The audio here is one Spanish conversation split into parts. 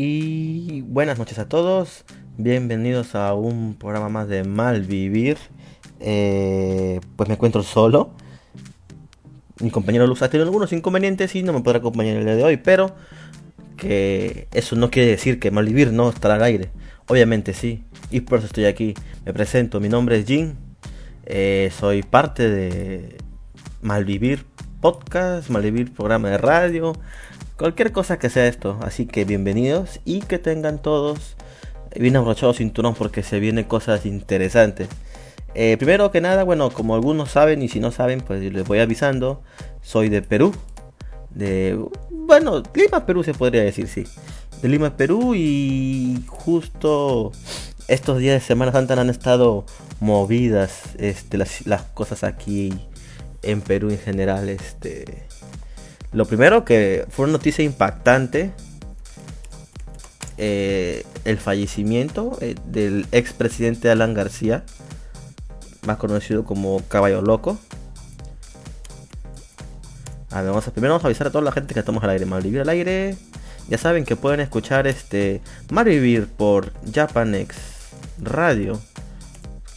Y buenas noches a todos, bienvenidos a un programa más de Malvivir. Eh, pues me encuentro solo. Mi compañero Luz ha tenido algunos inconvenientes y no me podrá acompañar el día de hoy, pero que eso no quiere decir que Malvivir no estará al aire. Obviamente sí, y por eso estoy aquí. Me presento, mi nombre es Jin, eh, soy parte de Malvivir Podcast, Malvivir Programa de Radio, cualquier cosa que sea esto. Así que bienvenidos y que tengan todos bien abrochados cinturón porque se vienen cosas interesantes. Eh, primero que nada, bueno, como algunos saben y si no saben, pues les voy avisando. Soy de Perú. De, bueno, Lima, Perú se podría decir, sí. De Lima, Perú y justo estos días de Semana Santa han estado movidas este, las, las cosas aquí en Perú en general. Este, lo primero que fue una noticia impactante. Eh, el fallecimiento eh, del expresidente Alan García, más conocido como Caballo Loco. Vamos a, primero vamos a avisar a toda la gente que estamos al aire. Malvivir al aire. Ya saben que pueden escuchar este Malvivir por Japanex Radio.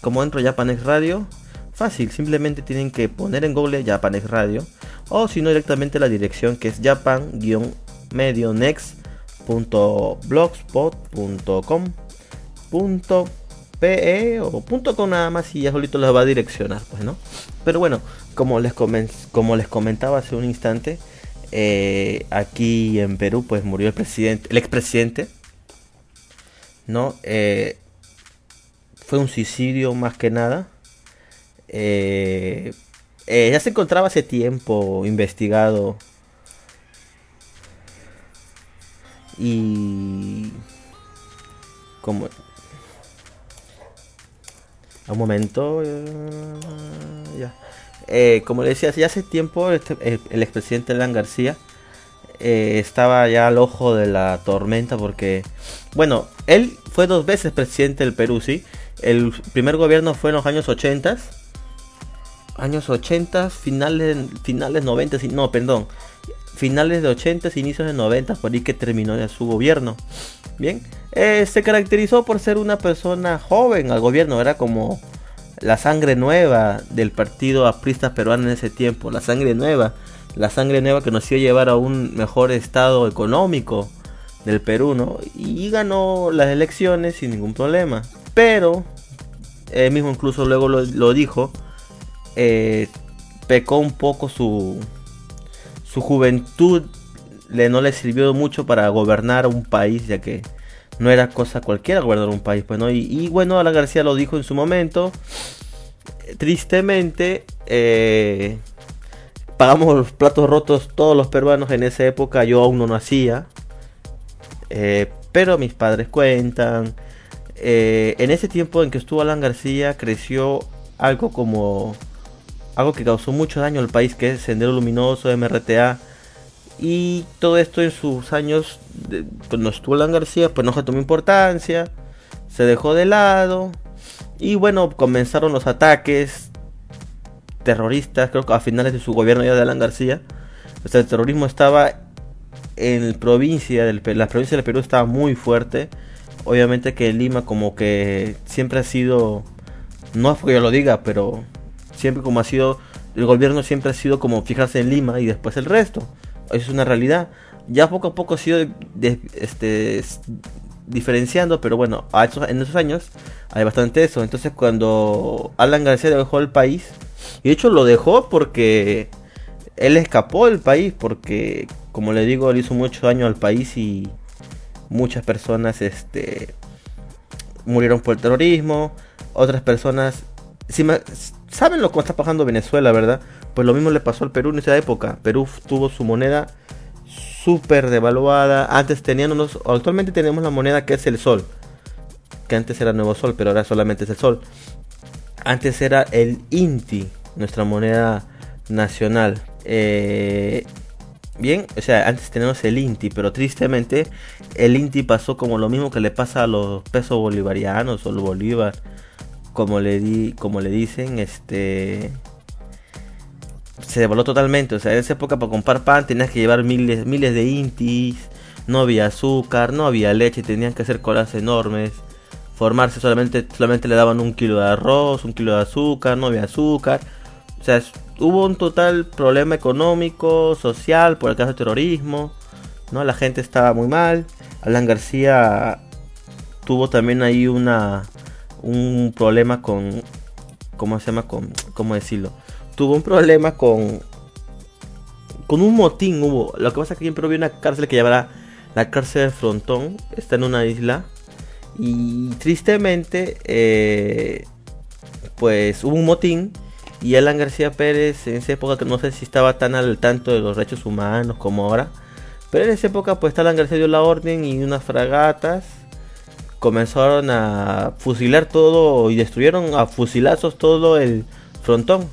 Como entro Japanex Radio, fácil, simplemente tienen que poner en Google Japanex Radio o si no directamente la dirección que es japan-medionext.blogspot.com.pe o punto .com nada más y ya solito les va a direccionar, pues, ¿no? Pero bueno, como les, como les comentaba hace un instante, eh, aquí en Perú pues murió el presidente, el expresidente, ¿no? Eh, fue un suicidio más que nada. Eh, eh, ya se encontraba hace tiempo investigado. Y... Como... Un momento... ya. Eh, como le decía, ya hace tiempo este, el, expresidente Alan García estaba ya al ojo de la tormenta porque, bueno, él fue dos veces presidente del Perú, ¿sí? El primer gobierno fue en los años 80 años 80, finales, finales 90, no, perdón, finales de 80, inicios de 90, por ahí que terminó su gobierno. Bien, eh, se caracterizó por ser una persona joven al gobierno, era como la sangre nueva del partido aprista peruano en ese tiempo, la sangre nueva, la sangre nueva que nos iba a llevar a un mejor estado económico del Perú, ¿no? Y ganó las elecciones sin ningún problema. Pero, él mismo incluso luego lo dijo, eh, pecó un poco su, su juventud, le, no le sirvió mucho para gobernar un país, ya que no era cosa cualquiera gobernar un país. Pues, ¿no? y, bueno, Alan García lo dijo en su momento. Tristemente, eh, pagamos los platos rotos todos los peruanos en esa época. Yo aún no nacía. Eh, pero mis padres cuentan. en ese tiempo en que estuvo Alan García, creció algo como algo que causó mucho daño al país, que es Sendero Luminoso, MRTA. Y todo esto en sus años, cuando estuvo Alan García, pues no se tomó importancia, se dejó de lado. Y bueno, comenzaron los ataques terroristas, creo que a finales de su gobierno ya de Alan García. O el terrorismo estaba en provincia del la provincia del Perú estaba muy fuerte. Obviamente que Lima como que siempre ha sido, no es porque yo lo diga, pero siempre como ha sido, el gobierno siempre ha sido como fijarse en Lima y después el resto. Eso es una realidad. Ya poco a poco ha sido este, diferenciando, pero bueno, en esos años hay bastante eso. Entonces cuando Alan García dejó el país, y de hecho lo dejó porque él escapó del país, porque como le digo, él hizo mucho daño al país y muchas personas este, murieron por el terrorismo, otras personas... Si saben lo que está pasando Venezuela, ¿verdad? Pues lo mismo le pasó al Perú en esa época. Perú tuvo su moneda súper devaluada. Antes tenían unos, actualmente tenemos la moneda que es el sol. Que antes era nuevo sol, pero ahora solamente es el sol. Antes era el INTI, nuestra moneda nacional. Eh, bien, o sea, antes teníamos el INTI, pero tristemente el INTI pasó como lo mismo que le pasa a los pesos bolivarianos o el bolívar como le di, como le dicen, este se devaluó totalmente. O sea, en esa época para comprar pan tenías que llevar miles, miles de intis no había azúcar, no había leche, tenían que hacer colas enormes, formarse solamente, solamente le daban un kilo de arroz, un kilo de azúcar, no había azúcar. O sea, hubo un total problema económico, social, por el caso de terrorismo, ¿no? La gente estaba muy mal. Alan García tuvo también ahí una un problema con ¿cómo se llama? con cómo decirlo? Tuvo un problema con con un motín hubo. Lo que pasa es que había una cárcel que llamará la cárcel de Frontón. Está en una isla. Y tristemente, eh, pues hubo un motín. Y Alan García Pérez en esa época, que no sé si estaba tan al tanto de los derechos humanos como ahora. Pero en esa época, pues Alan García dio la orden y unas fragatas comenzaron a fusilar todo y destruyeron a fusilazos todo el frontón.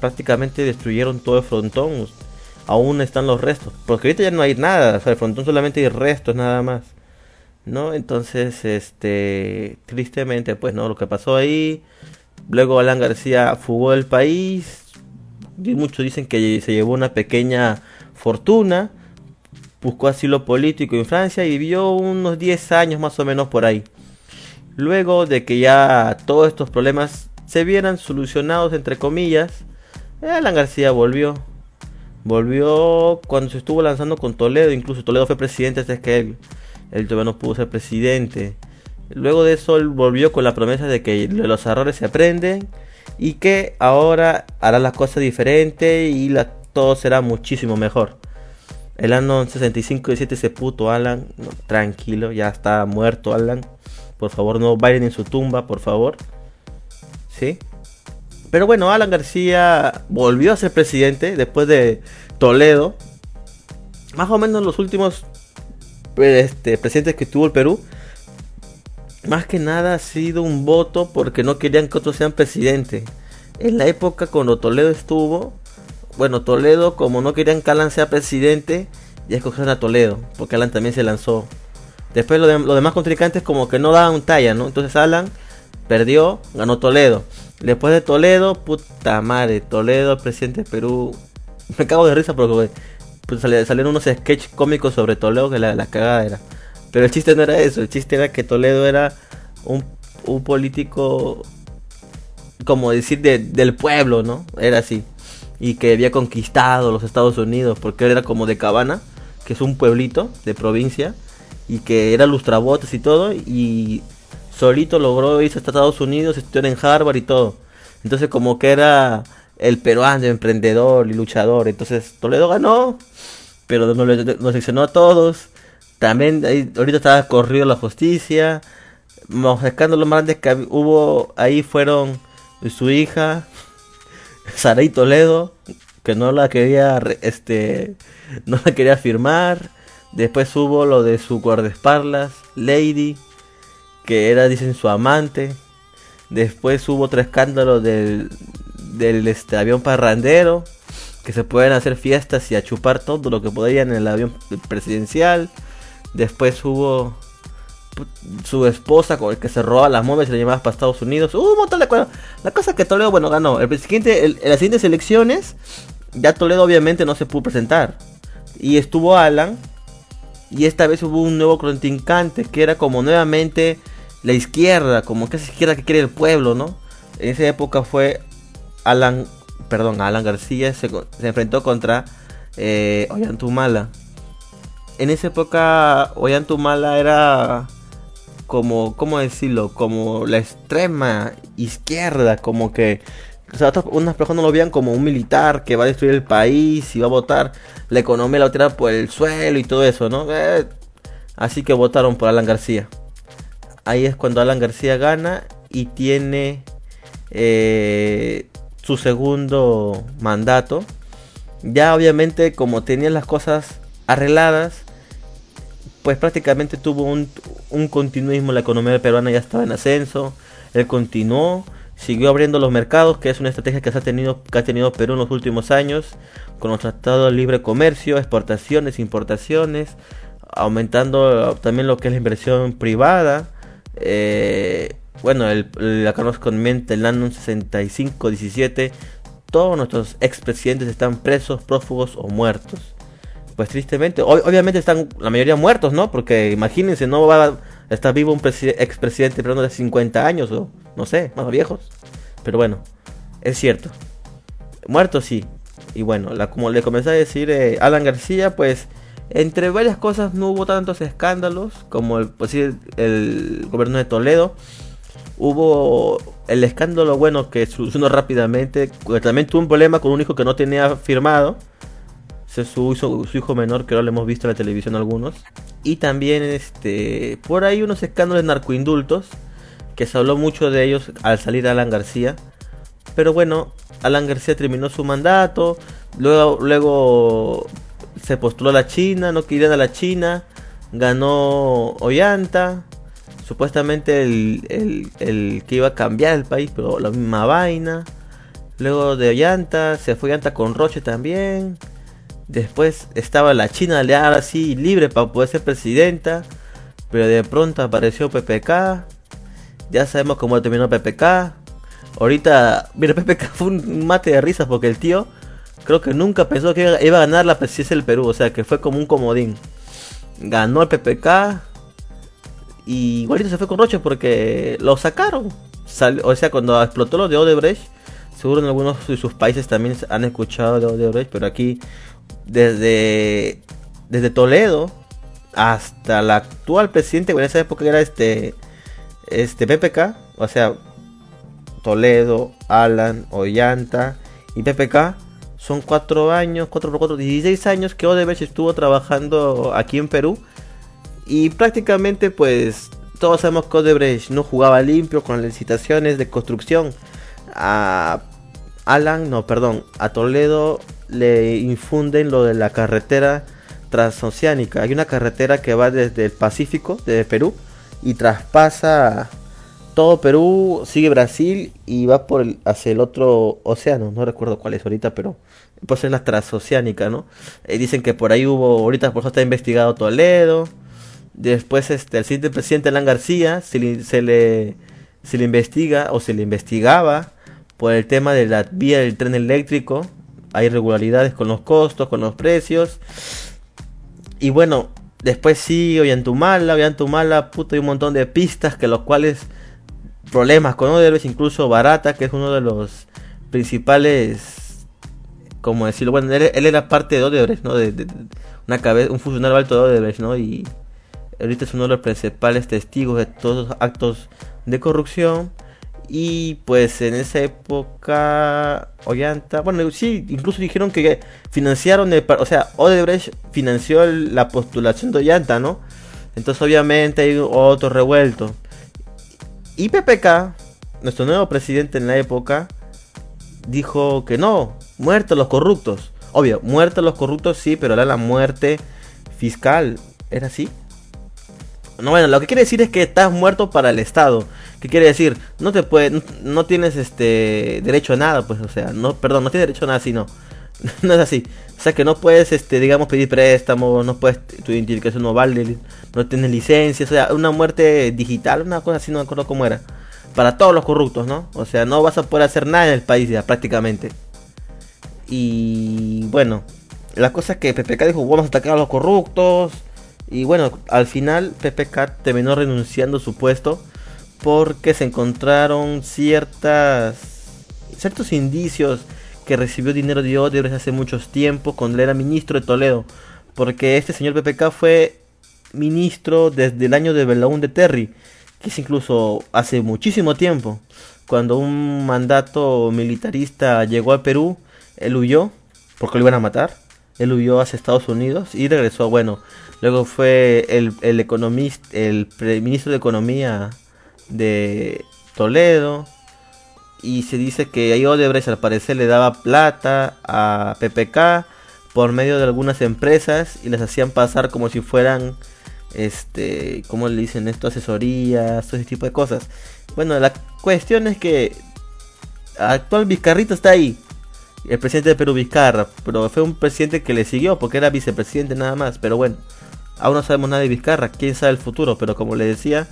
Prácticamente destruyeron todo el frontón aún están los restos. Porque ahorita ya no hay nada, o sea, el frontón solamente hay restos nada más. ¿No? Entonces, este, tristemente, pues, ¿no? Lo que pasó ahí. Luego Alan García fugó del país. Y muchos dicen que se llevó una pequeña fortuna. Buscó asilo político en Francia y vivió unos 10 años más o menos por ahí. Luego de que ya todos estos problemas se vieran solucionados, entre comillas, Alan García volvió Volvió cuando se estuvo lanzando con Toledo, incluso Toledo fue presidente antes que él. Él todavía no pudo ser presidente. Luego de eso él volvió con la promesa de que los errores se aprenden y que ahora hará las cosas diferentes y todo será muchísimo mejor. El año 65 17 ese puto Alan, tranquilo, ya está muerto Alan. Por favor, no bailen en su tumba, por favor. ¿Sí? Pero bueno, Alan García volvió a ser presidente después de Toledo. Más o menos los últimos este, presidentes que tuvo el Perú. Más que nada ha sido un voto porque no querían que otros sean presidente. En la época cuando Toledo estuvo, bueno, Toledo como no querían que Alan sea presidente, ya escogieron a Toledo, porque Alan también se lanzó. Después lo, de, lo demás contrincantes como que no daban talla, ¿no? Entonces Alan perdió, ganó Toledo. Después de Toledo, puta madre, Toledo, presidente de Perú. Me cago de risa porque pues, salieron unos sketches cómicos sobre Toledo que la, la cagada era. Pero el chiste no era eso, el chiste era que Toledo era un, político, como decir, del pueblo, ¿no? Era así. Y que había conquistado los Estados Unidos, porque él era como de Cabana, que es un pueblito de provincia, y que era lustrabotes y todo, y solito logró irse a Estados Unidos, estudiar en Harvard y todo. Entonces como que era el peruano, emprendedor y luchador. Entonces Toledo ganó, pero nos, nos seccionó a todos. También ahorita estaba corrido la justicia. Los escándalos más grandes que hubo ahí fueron su hija, Saray Toledo, que no la quería, este, no la quería firmar. Después hubo lo de su guardaespaldas, Lady, que era, dicen, su amante. Después hubo otro escándalo del, del este, avión parrandero, que se pueden hacer fiestas y a chupar todo lo que podían en el avión presidencial. Después hubo su esposa con el que se roba las móviles y la llevaba para Estados Unidos. Hubo un montón de cosas. La cosa que Toledo, bueno, ganó. El siguiente, en las siguientes elecciones, ya Toledo obviamente no se pudo presentar. Y estuvo Alan. Y esta vez hubo un nuevo contrincante que era como nuevamente la izquierda, como que esa izquierda que quiere el pueblo, ¿no? En esa época fue Alan, perdón, Alan García se, enfrentó contra eh, Ollantumala. En esa época Ollantumala era como, ¿cómo decirlo? Como la extrema izquierda, como que o sea, unas personas lo veían como un militar que va a destruir el país y va a votar la economía, la va a tirar por el suelo y todo eso, ¿no? Eh, así que votaron por Alan García ahí es cuando Alan García gana y tiene eh, su segundo mandato. Ya obviamente como tenía las cosas arregladas, pues prácticamente tuvo un, un continuismo, la economía peruana ya estaba en ascenso, él continuó, siguió abriendo los mercados, que es una estrategia que, ha, tenido, que ha tenido Perú en los últimos años, con los tratados de libre comercio, exportaciones, importaciones, aumentando también lo que es la inversión privada, eh, bueno, el, el, acá nos comenta el año 65-17. Todos nuestros expresidentes están presos, prófugos o muertos. Pues tristemente, obviamente están la mayoría muertos, ¿no? Porque imagínense, no va a estar vivo un expresidente pero de 50 años o no sé, más viejos. Pero bueno, es cierto. Muertos sí. Y bueno, como le comencé a decir, eh, Alan García, pues entre varias cosas no hubo tantos escándalos como el, pues, el gobierno de Toledo. Hubo el escándalo bueno que solucionó rápidamente. También tuvo un problema con un hijo que no tenía firmado su, hijo menor, que ahora lo hemos visto en la televisión algunos. Y también este por ahí unos escándalos narcoindultos, que se habló mucho de ellos al salir Alan García. Pero bueno, Alan García terminó su mandato, luego, luego se postuló a la China, no querían a la China, ganó Ollanta, supuestamente el, el, el, que iba a cambiar el país, pero la misma vaina. Luego de Ollanta, se fue Ollanta con Roche también. Después estaba la China aliada así libre para poder ser presidenta. Pero de pronto apareció PPK. Ya sabemos cómo terminó PPK. Ahorita, mira, PPK fue un mate de risas porque el tío creo que nunca pensó que iba a ganar la presidencia del Perú. O sea, que fue como un comodín. Ganó el PPK. Y igualito se fue con Roche porque lo sacaron. o sea, cuando explotó lo de Odebrecht. Seguro en algunos de sus países también han escuchado de Odebrecht. Pero aquí desde, desde Toledo hasta la actual presidente, en esa época era este, este PPK, o sea, Toledo, Alan, Ollanta y PPK, son cuatro años, 4 por 4, 16 años que Odebrecht estuvo trabajando aquí en Perú. Y prácticamente pues todos sabemos que Odebrecht no jugaba limpio con las licitaciones de construcción. A Alan, no, perdón, a Toledo le infunden lo de la carretera transoceánica. Hay una carretera que va desde el Pacífico, desde Perú, y traspasa todo Perú, sigue Brasil y va por hacia el otro océano. No recuerdo cuál es ahorita, pero pues es la transoceánica, ¿no? Eh, dicen que por ahí hubo, ahorita por eso está investigado Toledo. Después este, el siguiente presidente Alan García se se le, se le investiga o se le investigaba por el tema de la vía del tren eléctrico hay irregularidades con los costos, con los precios. Y bueno, después sí, Ollantumala, Ollantumala, puto, hay un montón de pistas que los cuales problemas con Odebrecht, incluso Barata, que es uno de los principales, como decirlo, bueno, él, era parte de Odebrecht, ¿no? De, una cabeza, un funcionario alto de Odebrecht, ¿no? Y ahorita es uno de los principales testigos de todos los actos de corrupción. Y pues en esa época, Ollanta, bueno, sí, incluso dijeron que financiaron, el, o sea, Odebrecht financió la postulación de Ollanta, ¿no? Entonces obviamente hay otro revuelto. Y PPK, nuestro nuevo presidente en la época, dijo que no, muertos los corruptos. Obvio, muertos los corruptos sí, pero era la muerte fiscal. ¿Era así? No, bueno, lo que quiere decir es que estás muerto para el Estado. ¿Qué quiere decir? No te puede, no, tienes este derecho a nada, pues, o sea, no, perdón, no tienes derecho a nada así, no. no es así. O sea que no puedes, este, digamos, pedir préstamo, no puedes, tu identificación no vale, no tienes licencia, o sea, una muerte digital, una cosa así, no me acuerdo cómo era. Para todos los corruptos, ¿no? O sea, no vas a poder hacer nada en el país ya, prácticamente. Y bueno, la cosa es que PPK dijo, vamos a atacar a los corruptos. Y bueno, al final PPK terminó renunciando a su puesto porque se encontraron ciertas ciertos indicios que recibió dinero de Odebrecht hace muchos tiempos cuando era ministro de Toledo, porque este señor PPK fue ministro desde el año de Belaún de Terry, que es incluso hace muchísimo tiempo, cuando un mandato militarista llegó al Perú, él huyó porque lo iban a matar, él huyó hacia Estados Unidos y regresó, bueno, luego fue el, el economista, el ministro de Economía de Toledo. Y se dice que ahí Odebrecht al parecer le daba plata a PPK por medio de algunas empresas y las hacían pasar como si fueran, este, como le dicen esto? Asesorías, todo ese tipo de cosas. Bueno, la cuestión es que actual Vizcarrito está ahí. El presidente de Perú Vizcarra, pero fue un presidente que le siguió porque era vicepresidente nada más. Pero bueno, aún no sabemos nada de Vizcarra, quién sabe el futuro, pero como le decía,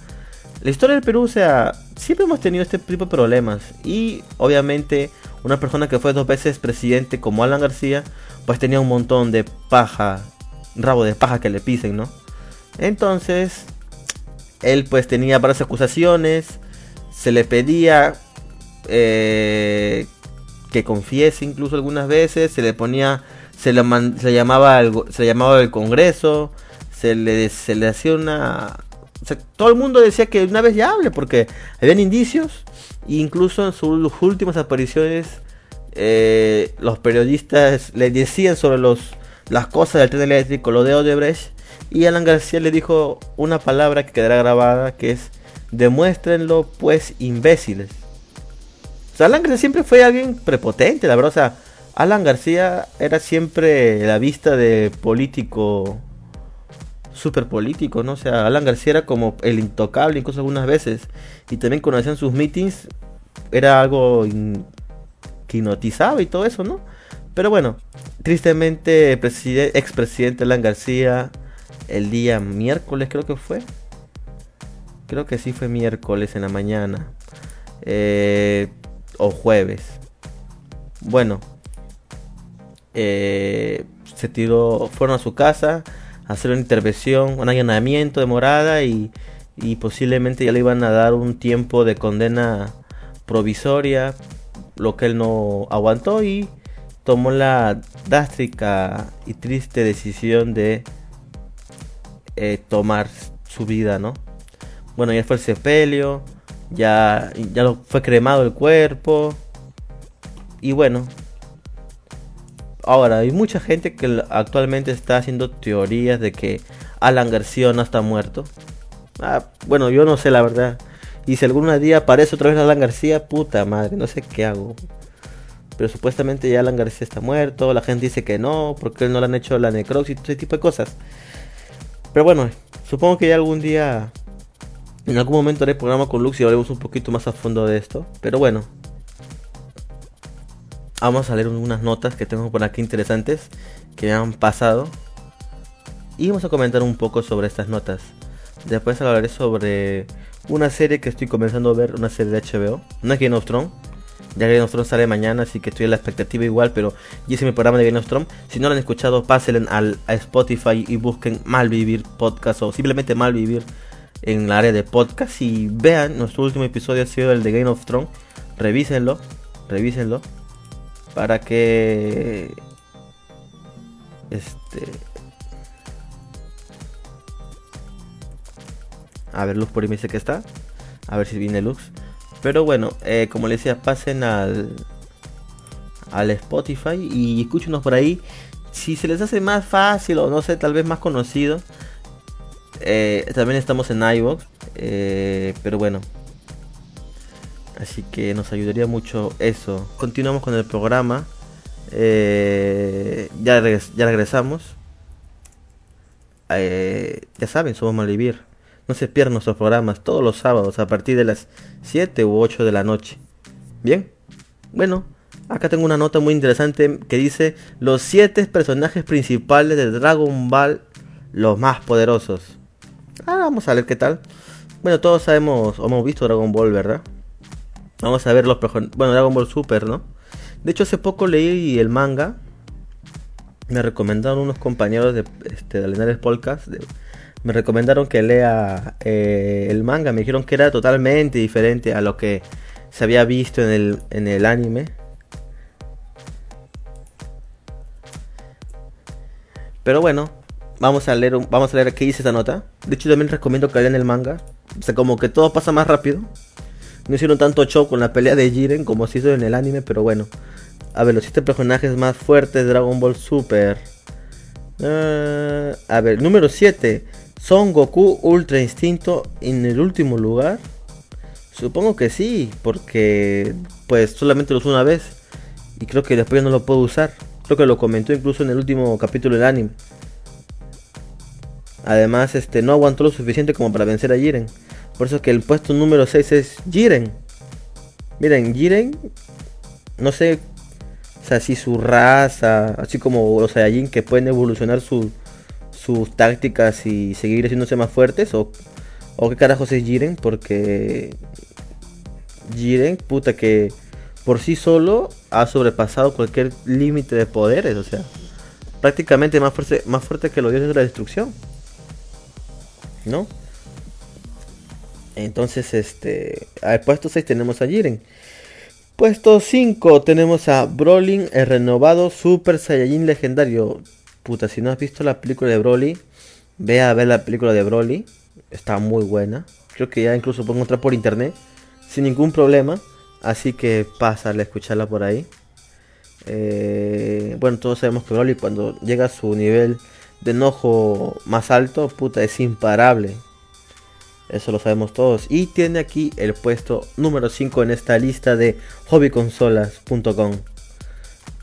la historia del Perú, o sea, siempre hemos tenido este tipo de problemas. Y obviamente, una persona que fue dos veces presidente como Alan García, pues tenía un montón de paja rabo de paja que le pisen, ¿no? Entonces, él pues tenía varias acusaciones, se le pedía eh, que confiese incluso algunas veces, se le ponía, se le, se llamaba, el, se llamaba el Congreso, se le, se le hacía una... todo el mundo decía que una vez ya hable porque habían indicios, e incluso en sus últimas apariciones eh, los periodistas le decían sobre los, las cosas del tren eléctrico, lo de Odebrecht, y Alan García le dijo una palabra que quedará grabada, que es, demuéstrenlo pues imbéciles. O sea, Alan García siempre fue alguien prepotente, la verdad, o sea, Alan García era siempre la vista de político, super político, ¿no? O sea, Alan García era como el intocable, incluso algunas veces, y también cuando hacían sus meetings, era algo que hipnotizaba y todo eso, ¿no? Pero bueno, tristemente, expresidente Alan García, el día miércoles creo que fue. Creo que sí fue miércoles en la mañana. Eh, o jueves. Bueno. Eh, se tiró, fueron a su casa hacer una intervención, un allanamiento de morada y, y posiblemente ya le iban a dar un tiempo de condena provisoria lo que él no aguantó y tomó la drástica y triste decisión de eh, tomar su vida, ¿no? Bueno, ya fue el sepelio, ya, ya lo, fue cremado el cuerpo y bueno. Ahora, hay mucha gente que actualmente está haciendo teorías de que Alan García no está muerto. Ah, bueno, yo no sé la verdad. Y si algún día aparece otra vez Alan García, puta madre, no sé qué hago. Pero supuestamente ya Alan García está muerto, la gente dice que no, porque él no le han hecho la necropsia y todo ese tipo de cosas. Pero bueno, supongo que ya algún día, en algún momento haré programa con Lux y hablaremos un poquito más a fondo de esto. Pero bueno, vamos a leer unas notas que tengo por aquí interesantes que me han pasado. Y vamos a comentar un poco sobre estas notas. Después hablaré sobre una serie que estoy comenzando a ver, una serie de HBO, no es Game of Thrones. Ya Game of Thrones sale mañana, así que estoy en la expectativa igual, pero ya hice mi programa de Game of Thrones. Si no lo han escuchado, pásenle al, Spotify y busquen Malvivir Podcast o simplemente Malvivir en la área de podcast y vean, nuestro último episodio ha sido el de Game of Thrones. Revísenlo, revísenlo para que este A ver, Luz por ahí me dice que está. A ver si viene Luz. Pero bueno, eh, como les decía, pasen al, al Spotify y escúchenos por ahí. Si se les hace más fácil o no sé, tal vez más conocido. Eh, también estamos en iVoox. Eh, pero bueno. Así que nos ayudaría mucho eso. Continuamos con el programa. ya, ya regresamos. ya saben, somos Malvivir. No se pierdan nuestros programas todos los sábados a partir de las 7 u 8 de la noche. Bien, bueno, acá tengo una nota muy interesante que dice los 7 personajes principales de Dragon Ball, los más poderosos. Ah, vamos a ver qué tal. Bueno, todos sabemos o hemos visto Dragon Ball, ¿verdad? Vamos a ver los bueno, Dragon Ball Super, ¿no? De hecho, hace poco leí el manga. Me recomendaron unos compañeros de, este, de Podcast, me recomendaron que lea eh, el manga. Me dijeron que era totalmente diferente a lo que se había visto en el, en el anime. Pero bueno, vamos a leer vamos a leer qué dice esta nota. De hecho, también recomiendo que lean el manga. O sea, como que todo pasa más rápido. No hicieron tanto show con la pelea de Jiren como se hizo en el anime, pero bueno. A ver, los siete personajes más fuertes de Dragon Ball Super. Ah, a ver, número 7. ¿Son Goku Ultra Instinto en el último lugar? Supongo que sí, porque pues solamente lo usó una vez y creo que después no lo puedo usar. Creo que lo comentó incluso en el último capítulo del anime. Además, este no aguantó lo suficiente como para vencer a Jiren. Por eso que el puesto número 6 es Jiren. Miren, Jiren no sé si su raza, así como los Saiyajin que pueden evolucionar su, sus tácticas y seguir haciéndose más fuertes o, o qué carajos es Jiren porque Jiren puta que por sí solo ha sobrepasado cualquier límite de poderes, o sea, prácticamente más fuerte, más fuerte que los dioses de la destrucción. ¿No? Entonces, este. Al puesto 6 tenemos a Jiren. Puesto 5 tenemos a Brolin, el renovado Super Saiyajin legendario. Puta, si no has visto la película de Broly, ve a ver la película de Broly. Está muy buena. Creo que ya incluso puedo encontrar por internet. Sin ningún problema. Así que pásale a escucharla por ahí. Eh, bueno, todos sabemos que Broly cuando llega a su nivel de enojo más alto, puta, es imparable. Eso lo sabemos todos. Y tiene aquí el puesto número 5 en esta lista de hobbyconsolas.com.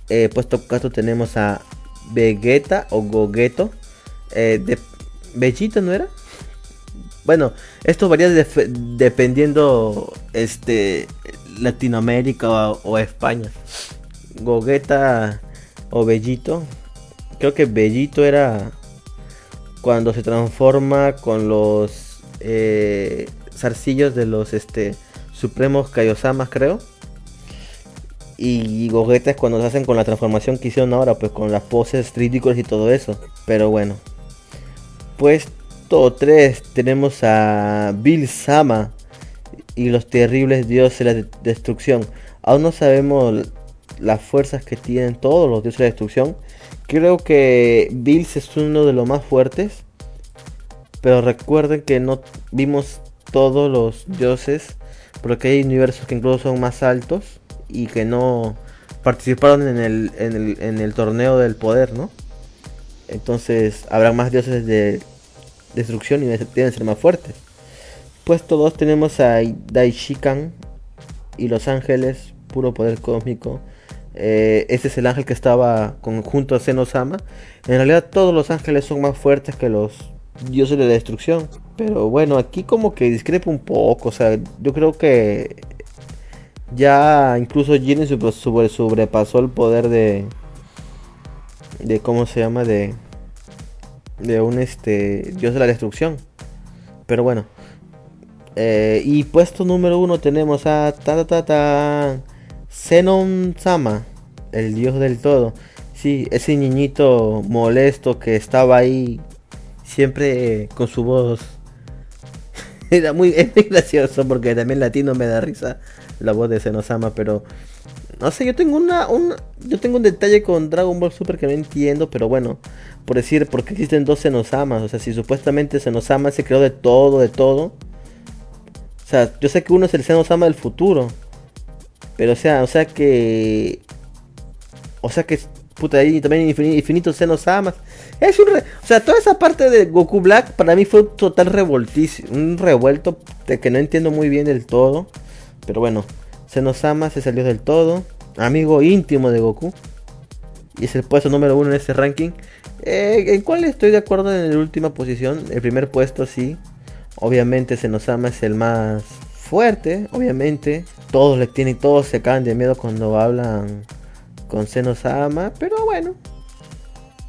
Eh, puesto 4 tenemos a Vegeta o Gogeto. Eh, de Bellito, ¿no era? Bueno, esto varía dependiendo este Latinoamérica o, España. Gogeta o Bellito. Creo que Bellito era cuando se transforma con los eh, zarcillos de los este, supremos Kaiosamas, creo. Y Gogeta es cuando se hacen con la transformación que hicieron ahora, pues con las poses ridículas y todo eso. Pero bueno. Puesto 3 tenemos a Bill Sama y los terribles dioses de la destrucción. Aún no sabemos las fuerzas que tienen todos los dioses de la destrucción. Creo que Bills es uno de los más fuertes. Pero recuerden que no vimos todos los dioses. Porque hay universos que incluso son más altos. Y que no participaron en el, en el, torneo del poder, ¿no? Entonces habrá más dioses de destrucción y deben ser más fuertes. Puesto 2 tenemos a Daishikan y Los Ángeles, puro poder cósmico. Eh, este es el ángel que estaba junto a Senosama. En realidad todos los ángeles son más fuertes que los dioses de la destrucción. Pero bueno, aquí como que discrepa un poco. O sea, yo creo que ya incluso Jiren sobre, sobrepasó el poder de... De cómo se llama de... De un este dios de la destrucción. Pero bueno. Eh, y puesto número uno tenemos a... Ta, ta, ta, Zenon Sama, el dios del todo. Sí, ese niñito molesto que estaba ahí siempre con su voz. Era muy, gracioso porque también latino me da risa la voz de Sama, pero no sé, yo tengo una, un yo tengo un detalle con Dragon Ball Super que no entiendo, pero bueno, por decir, porque existen dos Senosamas, o sea, si supuestamente Senosama se creó de todo, de todo. O sea, yo sé que uno es el Senosama del futuro, pero o sea, o sea que. O sea que. Puta, ahí también infinitos senos amas. Es un O sea, toda esa parte de Goku Black para mí fue un total revoltísimo. Un revuelto de que no entiendo muy bien del todo. Pero bueno, Senosama se salió del todo. Amigo íntimo de Goku. Y es el puesto número uno en este ranking. Eh, en cual estoy de acuerdo en la última posición. El primer puesto sí. Obviamente Senosama es el más fuerte, obviamente. Todos le tienen, todos se caen de miedo cuando hablan con Senosama, pero bueno.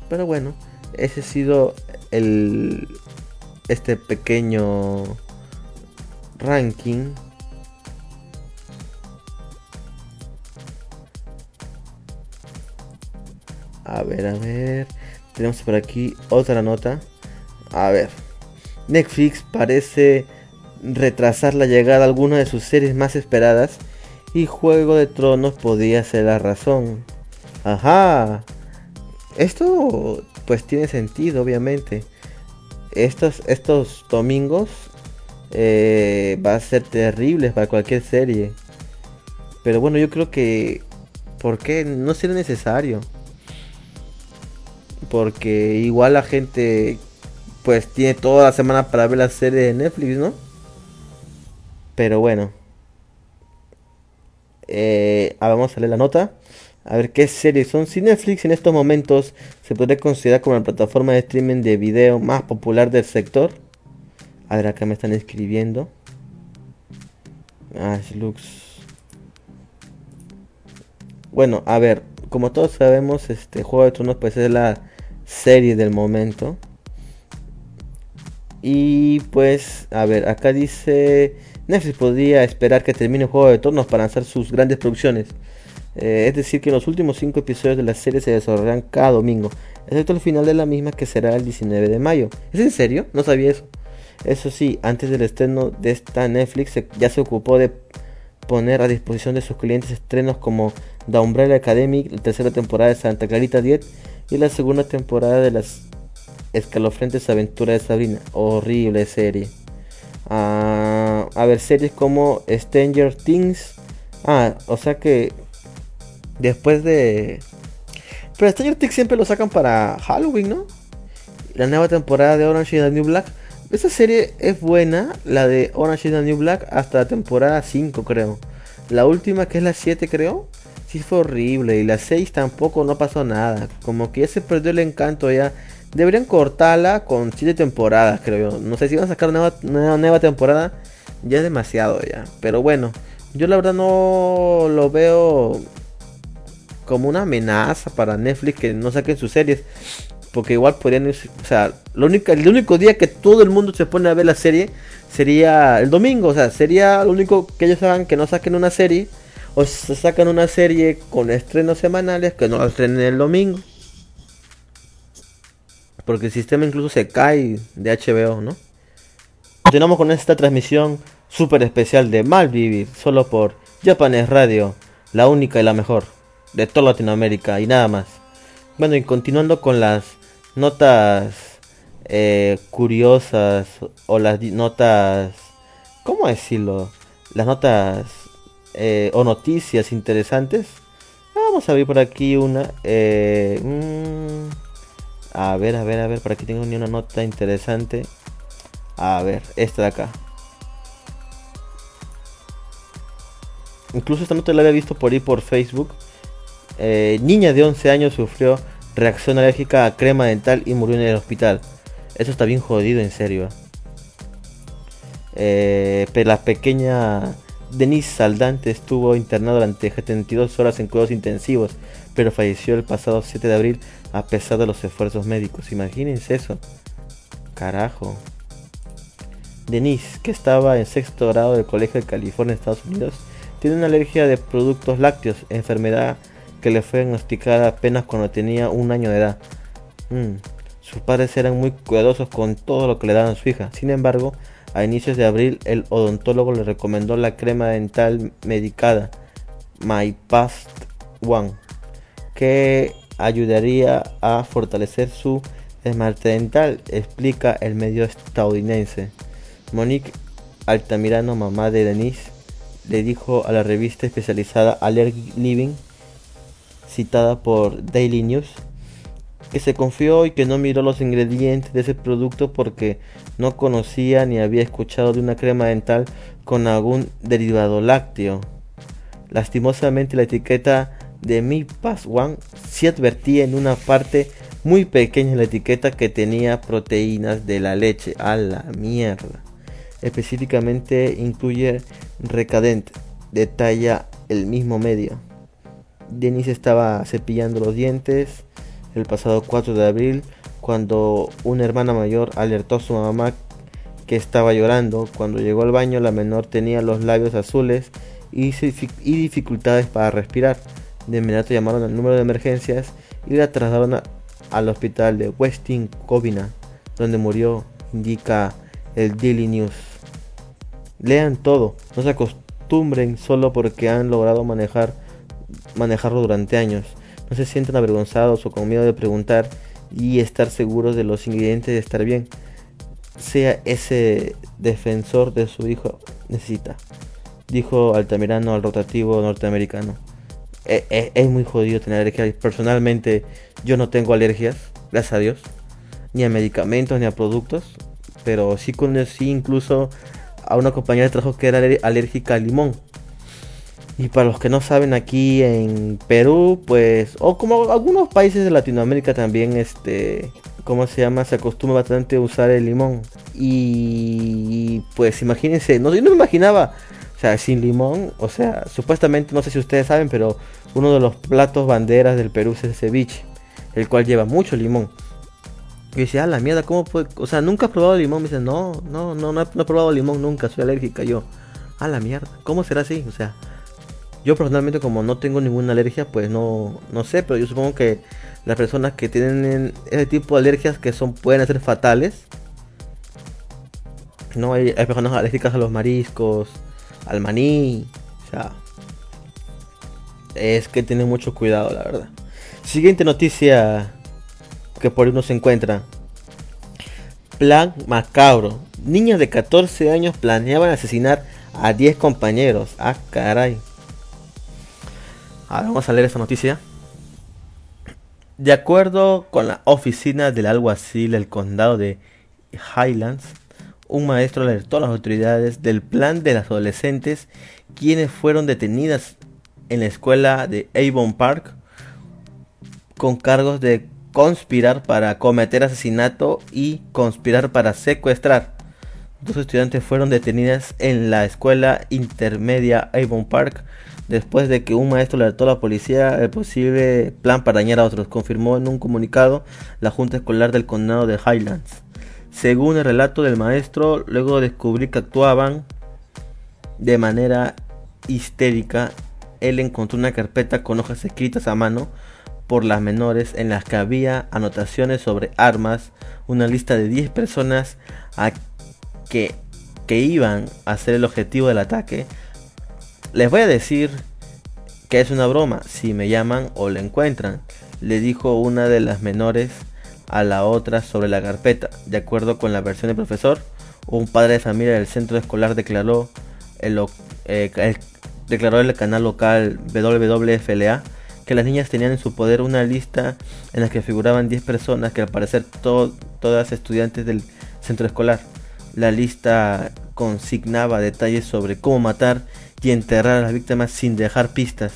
Pero bueno, ese ha sido el este pequeño ranking A ver, a ver. Tenemos por aquí otra nota. A ver. Netflix parece retrasar la llegada de alguna de sus series más esperadas y Juego de Tronos podía ser la razón. Ajá. Esto pues tiene sentido, obviamente. Estos, estos domingos eh, va a ser terribles para cualquier serie. Pero bueno, yo creo que... ¿Por qué? No sería necesario. Porque igual la gente pues tiene toda la semana para ver la serie de Netflix, ¿no? Pero bueno. Eh, ah, vamos a leer la nota. A ver qué series son. Si Netflix en estos momentos se podría considerar como la plataforma de streaming de video más popular del sector. A ver, acá me están escribiendo. Ah, looks. Bueno, a ver, como todos sabemos, este Juego de Tronos pues es la serie del momento. Y pues, a ver, acá dice Netflix podría esperar que termine el Juego de Tronos para lanzar sus grandes producciones. Eh, es decir, que los últimos 5 episodios de la serie se desarrollarán cada domingo, excepto el final de la misma que será el 19 de mayo. ¿Es en serio? No sabía eso. Eso sí, antes del estreno de esta Netflix ya se ocupó de poner a disposición de sus clientes estrenos como The Umbrella Academy, la tercera temporada de Santa Clarita Diet y la segunda temporada de las escalofriantes aventuras de Sabrina. Horrible serie. Ah, a ver, series como Stranger Things. Ah, o sea que después de... Pero Stranger Things siempre lo sacan para Halloween, ¿no? La nueva temporada de Orange is the New Black esa serie es buena, la de Orange is the New Black, hasta la temporada 5 creo. La última que es la 7 creo, sí fue horrible. Y la 6 tampoco no pasó nada. Como que ya se perdió el encanto ya. Deberían cortarla con 7 temporadas creo yo. No sé si van a sacar una nueva, nueva temporada. Ya es demasiado ya. Pero bueno, yo la verdad no lo veo como una amenaza para Netflix que no saquen sus series. Porque igual podrían O sea, lo único, el único día que todo el mundo se pone a ver la serie sería el domingo. O sea, sería lo único que ellos hagan que no saquen una serie. O se sacan una serie con estrenos semanales que no la estrenen el domingo. Porque el sistema incluso se cae de HBO, ¿no? Continuamos con esta transmisión súper especial de Malvivir, solo por Japanes Radio, la única y la mejor de toda Latinoamérica y nada más. Bueno, y continuando con las notas eh, curiosas o las notas, ¿cómo decirlo? Las notas eh, o noticias interesantes. Vamos a ver por aquí una. Eh, mm, a ver, a ver, a ver, por aquí tengo una nota interesante. A ver, esta de acá. Incluso esta nota la había visto por ahí por Facebook. Niña de 11 años sufrió reacción alérgica a crema dental y murió en el hospital. Eso está bien jodido, en serio. Eh, pero la pequeña Denise Saldante estuvo internada durante 72 horas en cuidados intensivos, pero falleció el pasado 7 de abril a pesar de los esfuerzos médicos. Imagínense eso. Carajo. Denise, que estaba en sexto grado del Colegio de California, Estados Unidos, tiene una alergia de productos lácteos, enfermedad que le fue diagnosticada apenas cuando tenía un año de edad. Mm, sus padres eran muy cuidadosos con todo lo que le daban a su hija. Sin embargo, a inicios de abril el odontólogo le recomendó la crema dental medicada My Past One, que ayudaría a fortalecer su esmalte dental, explica el medio estadounidense. Monique Altamirano, mamá de Denise, le dijo a la revista especializada Allergic Living citada por Daily News, que se confió y que no miró los ingredientes de ese producto porque no conocía ni había escuchado de una crema dental con algún derivado lácteo. Lastimosamente la etiqueta de Mi Pass One sí advertía en una parte muy pequeña la etiqueta que tenía proteínas de la leche. A la mierda. Específicamente incluye recadente, detalla el mismo medio. Denise estaba cepillando los dientes el pasado 4 de abril cuando una hermana mayor alertó a su mamá que estaba llorando. Cuando llegó al baño la menor tenía los labios azules y, dificultades para respirar. De inmediato llamaron al número de emergencias y la trasladaron al hospital de Westin Covina, donde murió, indica el Daily News. Lean todo, no se acostumbren solo porque han logrado manejar manejarlo durante años. No se sientan avergonzados o con miedo de preguntar y estar seguros de los ingredientes de estar bien. Sea ese defensor de su hijo necesita, dijo Altamirano al rotativo norteamericano. E, e, es, muy jodido tener alergias. Personalmente yo no tengo alergias, gracias a Dios, ni a medicamentos ni a productos, pero sí conocí incluso a una compañera de trabajo que era alérgica al limón. Y para los que no saben, aquí en Perú, pues, o como algunos países de Latinoamérica también, este, ¿cómo se llama? Se acostumbra bastante a usar el limón. Y pues imagínense, no, yo no me imaginaba, o sea, sin limón, o sea, supuestamente, no sé si ustedes saben, pero uno de los platos banderas del Perú es el ceviche, el cual lleva mucho limón. Y decía, ah, la mierda, ¿cómo puede? O sea, ¿nunca has probado limón? Me dice, no, no, no, no he, probado limón nunca, soy alérgica yo. A la mierda, ¿cómo será así? O sea, Yo personalmente como no tengo ninguna alergia, pues no, no sé, pero yo supongo que las personas que tienen ese tipo de alergias que son pueden ser fatales. No hay, hay personas alérgicas a los mariscos, al maní, o sea, es que tienen mucho cuidado, la verdad. Siguiente noticia que por ahí uno se encuentra. Plan macabro. Niñas de 14 años planeaban asesinar a 10 compañeros. Ah, caray. Ahora vamos a leer esta noticia. De acuerdo con la oficina del alguacil del condado de Highlands, un maestro alertó a las autoridades del plan de las adolescentes quienes fueron detenidas en la escuela de Avon Park con cargos de conspirar para cometer asesinato y conspirar para secuestrar. Dos estudiantes fueron detenidas en la escuela intermedia Avon Park después de que un maestro alertó a la policía el posible plan para dañar a otros, confirmó en un comunicado la Junta Escolar del Condado de Highlands. Según el relato del maestro, luego descubrí que actuaban de manera histérica, él encontró una carpeta con hojas escritas a mano por las menores en las que había anotaciones sobre armas, una lista de 10 personas a que, que iban a ser el objetivo del ataque. Les voy a decir que es una broma si me llaman o la encuentran, le dijo una de las menores a la otra sobre la carpeta. De acuerdo con la versión del profesor, un padre de familia del centro escolar declaró el, eh, el canal local WWFLA que las niñas tenían en su poder una lista en la que figuraban 10 personas que al parecer todas estudiantes del centro escolar. La lista consignaba detalles sobre cómo matar y enterrar a las víctimas sin dejar pistas.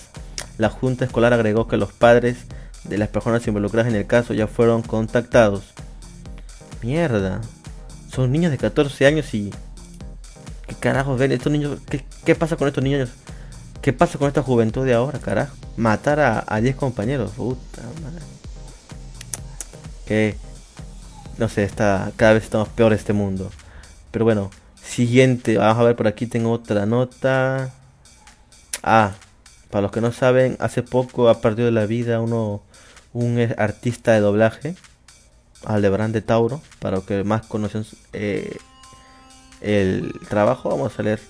La junta escolar agregó que los padres de las personas involucradas en el caso ya fueron contactados. Mierda. Son niños de 14 años y... ¿Qué carajos ven? Estos niños... ¿Qué, qué pasa con estos niños? ¿Qué pasa con esta juventud de ahora, carajo? Matar a 10 compañeros. Puta madre. Que... No sé, está, cada vez estamos peor este mundo. Pero bueno, siguiente. Vamos a ver, por aquí tengo otra nota. Ah, para los que no saben, hace poco ha perdido la vida uno, un artista de doblaje, Aldebrán de Tauro. Para los que más conocen eh, el trabajo, vamos a leer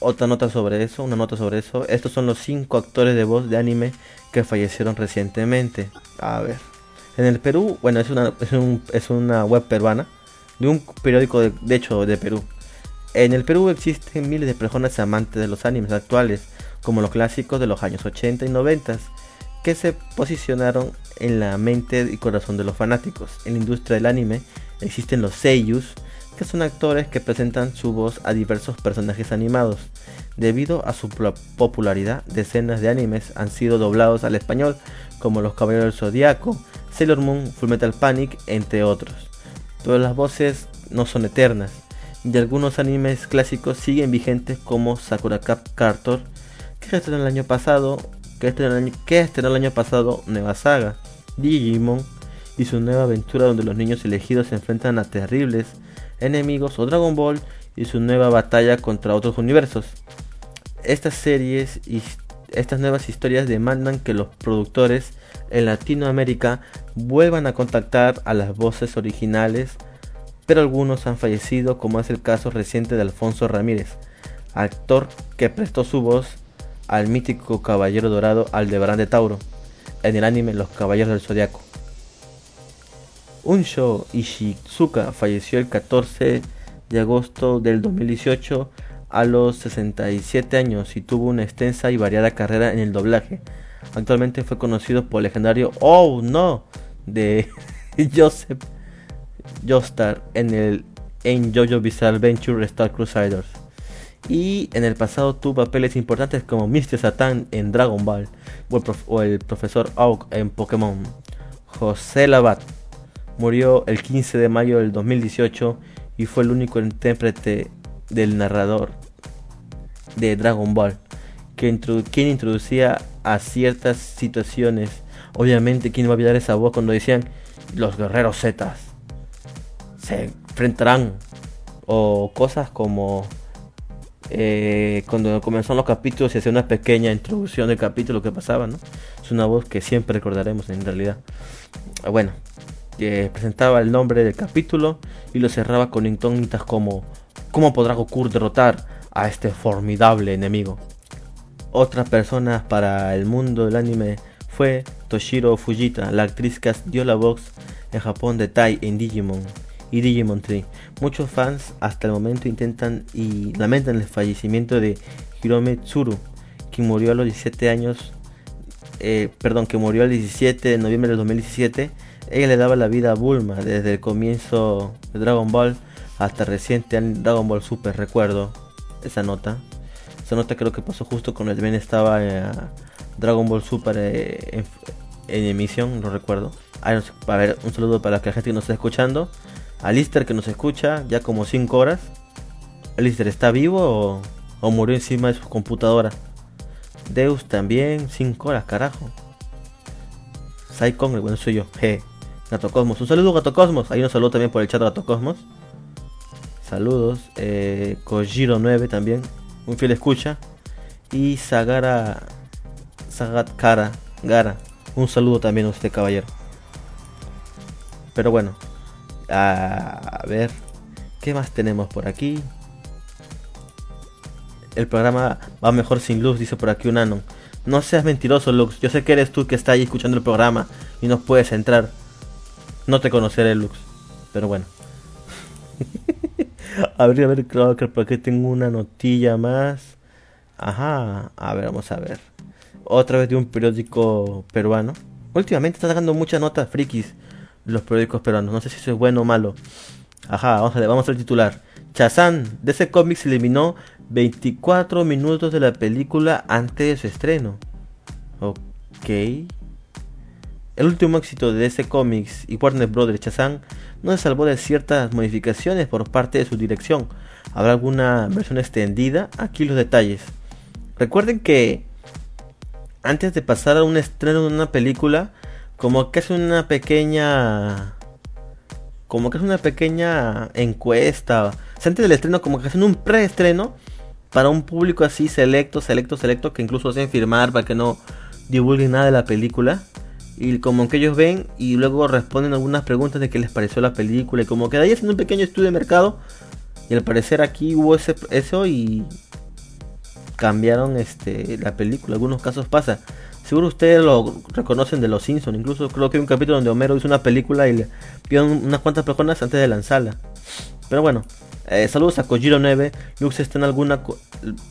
otra nota sobre eso, una nota sobre eso. Estos son los cinco actores de voz de anime que fallecieron recientemente. A ver. En el Perú, bueno, es una, es, un, es una web peruana. De un periódico, de, de, hecho, de Perú. En el Perú existen miles de personas amantes de los animes actuales, como los clásicos de los años 80 y 90, que se posicionaron en la mente y corazón de los fanáticos. En la industria del anime existen los seiyus, que son actores que presentan su voz a diversos personajes animados. Debido a su popularidad, decenas de animes han sido doblados al español, como Los Caballeros del Zodiaco, Sailor Moon, Fullmetal Panic, entre otros. Pero las voces no son eternas, y algunos animes clásicos siguen vigentes como Sakura Cap Cartor, que estrenó el año pasado, que estrenó el año, que estrenó el año pasado Nueva Saga, Digimon y su nueva aventura donde los niños elegidos se enfrentan a terribles enemigos o Dragon Ball y su nueva batalla contra otros universos. Estas series y estas nuevas historias demandan que los productores en Latinoamérica vuelvan a contactar a las voces originales, pero algunos han fallecido como es el caso reciente de Alfonso Ramírez, actor que prestó su voz al mítico Caballero Dorado Aldebarán de Tauro en el anime Los Caballeros del Zodiaco. Unsho Ishizuka falleció el 14 de agosto del 2018 a los 67 años y tuvo una extensa y variada carrera en el doblaje. Actualmente fue conocido por el legendario Oh No de Joseph Joestar en el en JoJo Bizarre Adventure Star Crusaders. Y en el pasado tuvo papeles importantes como Mr. Satan en Dragon Ball o el, profesor Oak en Pokémon. José Labat Murió el 15 de mayo del 2018 y fue el único intérprete del narrador de Dragon Ball, quien introducía a ciertas situaciones. Obviamente, ¿quién va a olvidar esa voz cuando decían los guerreros Zetas se enfrentarán? O cosas como eh, cuando comenzaron los capítulos se hacía una pequeña introducción del capítulo que pasaba, ¿no? Es una voz que siempre recordaremos en realidad. Bueno, eh, presentaba el nombre del capítulo y lo cerraba con incógnitas como ¿Cómo podrá Goku derrotar a este formidable enemigo? Otra persona para el mundo del anime fue Toshiro Fujita, la actriz que dio la voz en Japón de Tai en Digimon y Digimon 3. Muchos fans hasta el momento intentan y lamentan el fallecimiento de Hirome Tsuru, quien murió a los 17 años, eh, perdón, que murió el 17 de noviembre de 2017. Ella le daba la vida a Bulma desde el comienzo de Dragon Ball hasta reciente Dragon Ball Super, recuerdo esa nota. Esa nota creo que pasó justo cuando Ben estaba eh, Dragon Ball Super eh, en, emisión, no recuerdo. A ver, un saludo para la gente que nos está escuchando. A Lister que nos escucha ya como 5 horas. ¿Lister está vivo o, murió encima de su computadora? Deus también, 5 horas, carajo. Saikong, bueno, soy yo. Gato Cosmos. Un saludo, Gato Cosmos. Ahí nos saludo también por el chat, Gato Cosmos. Saludos. Eh, Kojiro 9 también un fiel escucha. Y Sagara, Sagat Gara, un saludo también a usted, caballero. Pero bueno, a ver, ¿qué más tenemos por aquí? El programa va mejor sin luz, dice por aquí un anon. No seas mentiroso, Lux. Yo sé que eres tú que está ahí escuchando el programa y no puedes entrar. No te conoceré, Lux. Pero bueno. a ver, a ver, que por aquí tengo una notilla más. Ajá, a ver, vamos a ver. Otra vez de un periódico peruano. Últimamente está sacando muchas notas frikis los periódicos peruanos. No sé si eso es bueno o malo. Ajá, vamos a ver, vamos al titular. Chazán, de ese cómic se eliminó 24 minutos de la película antes de su estreno. Ok. El último éxito de DC Comics y Warner Brothers Chazán no se salvó de ciertas modificaciones por parte de su dirección. ¿Habrá alguna versión extendida? Aquí los detalles. Recuerden que antes de pasar a un estreno de una película, como que es una pequeña como que es una pequeña encuesta. antes del estreno, como que hacen un preestreno para un público así selecto, selecto, selecto, que incluso hacen firmar para que no divulguen nada de la película y como que ellos ven y luego responden algunas preguntas de qué les pareció la película y como que de ahí hacen un pequeño estudio de mercado y al parecer aquí hubo ese, eso y cambiaron este la película, algunos casos pasa. Seguro ustedes lo reconocen de Los Simpsons, incluso creo que hay un capítulo donde Homero hizo una película y le vieron unas cuantas personas antes de lanzarla. Pero bueno, eh, saludos a Kojiro 9. Lux está en alguna.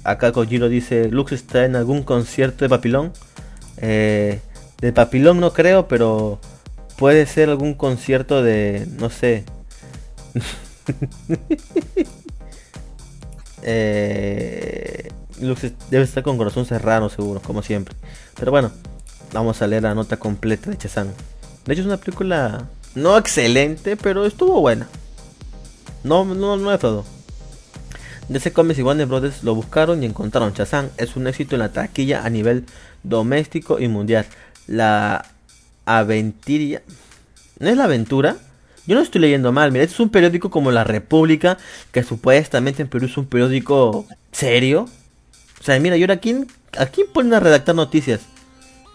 Acá Kojiro dice: Lux está en algún concierto de Papilón. Eh, de Papilón no creo, pero puede ser algún concierto de, no sé. eh, debe estar con corazón cerrado seguro, como siempre. Pero bueno, vamos a leer la nota completa de Chazán. De hecho es una película no excelente, pero estuvo buena. No, no, no todo. DC Comics y Warner Brothers lo buscaron y encontraron. Chazán es un éxito en la taquilla a nivel doméstico y mundial la aventura. ¿No es la aventura? Yo no estoy leyendo mal, mira, este es un periódico como La República, que supuestamente en Perú es un periódico serio. Sea, mira, yo ahora, ¿a quién, ¿a quién ponen a redactar noticias?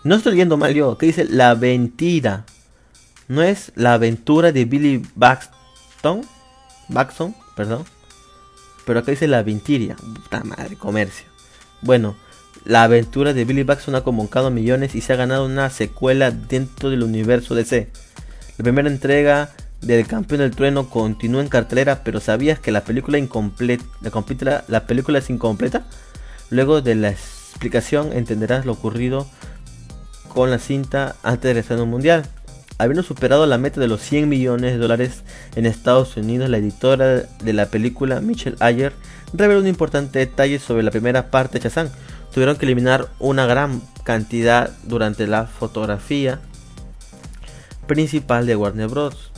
No estoy leyendo mal yo, que dice La Aventura. No es La Aventura de Billy Baxton. Baxton, perdón. Pero acá dice La Aventura. Puta madre, comercio. Bueno, la aventura de Billy Baxton ha convocado millones y se ha ganado una secuela dentro del universo DC. La primera entrega del Campeón del Trueno continúa en cartelera, pero ¿sabías que la película incompleta, la, la película es incompleta? Luego de la explicación entenderás lo ocurrido con la cinta antes del estreno mundial. Habiendo superado la meta de los 100 millones de dólares en Estados Unidos, la editora de la película, Michelle Ayer, reveló un importante detalle sobre la primera parte de Shazam, tuvieron que eliminar una gran cantidad durante la fotografía principal de Warner Bros.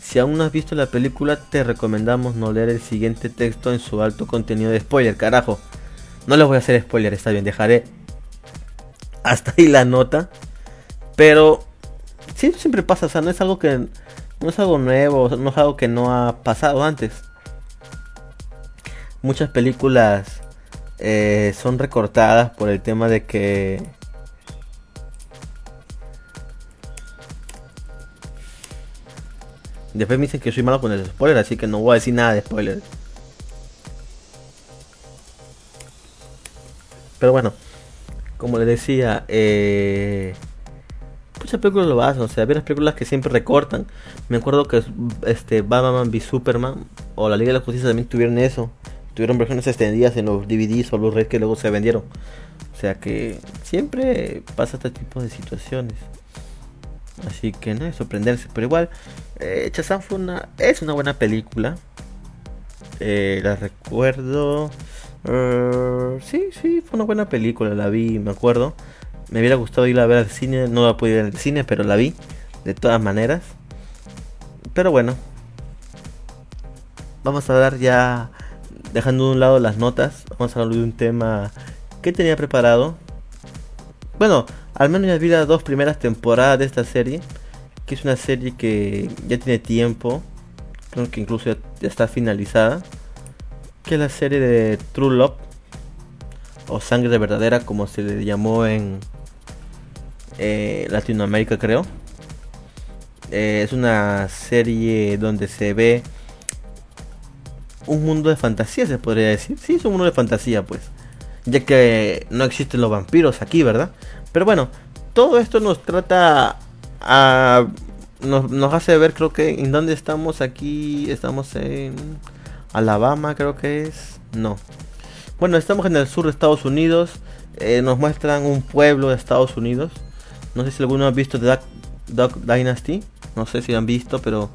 Si aún no has visto la película, te recomendamos no leer el siguiente texto en su alto contenido de spoiler, carajo. No les voy a hacer spoiler, está bien, dejaré hasta ahí la nota. Pero sí, siempre pasa, o sea, no es algo que no es algo nuevo, no es algo que no ha pasado antes. Muchas películas eh, son recortadas por el tema de que Después me dicen que soy malo con el spoiler, así que no voy a decir nada de spoiler. Pero bueno, como les decía, eh, muchas películas lo hacen, o sea, había las películas que siempre recortan. Me acuerdo que este Batman v Superman o la Liga de la Justicia también tuvieron eso. Tuvieron versiones extendidas en los DVDs o los Red que luego se vendieron. O sea que siempre pasa este tipo de situaciones. Así que no es sorprenderse. Pero igual, eh, fue una, es una buena película. Eh, la recuerdo. Uh, sí, sí, fue una buena película. La vi, me acuerdo. Me hubiera gustado ir a ver al cine. No la pude ir al cine, pero la vi. De todas maneras. Pero bueno. Vamos a dar ya. Dejando de un lado las notas. Vamos a hablar de un tema que tenía preparado. Bueno, al menos ya vi las dos primeras temporadas de esta serie, que es una serie que ya tiene tiempo, creo que incluso ya, está finalizada, que la serie de True Love, o Sangre Verdadera, como se le llamó en eh, Latinoamérica, creo. Eh, es una serie donde se ve un mundo de fantasía, se podría decir. Sí, es un mundo de fantasía, pues. Ya que no existen los vampiros aquí, ¿verdad? Pero bueno, todo esto nos trata a... Nos, hace ver, creo que, ¿en dónde estamos aquí? Estamos en Alabama, creo que es. No. Bueno, estamos en el sur de Estados Unidos. Eh, nos muestran un pueblo de Estados Unidos. No sé si alguno ha visto The Duck, Dynasty. No sé si lo han visto, pero...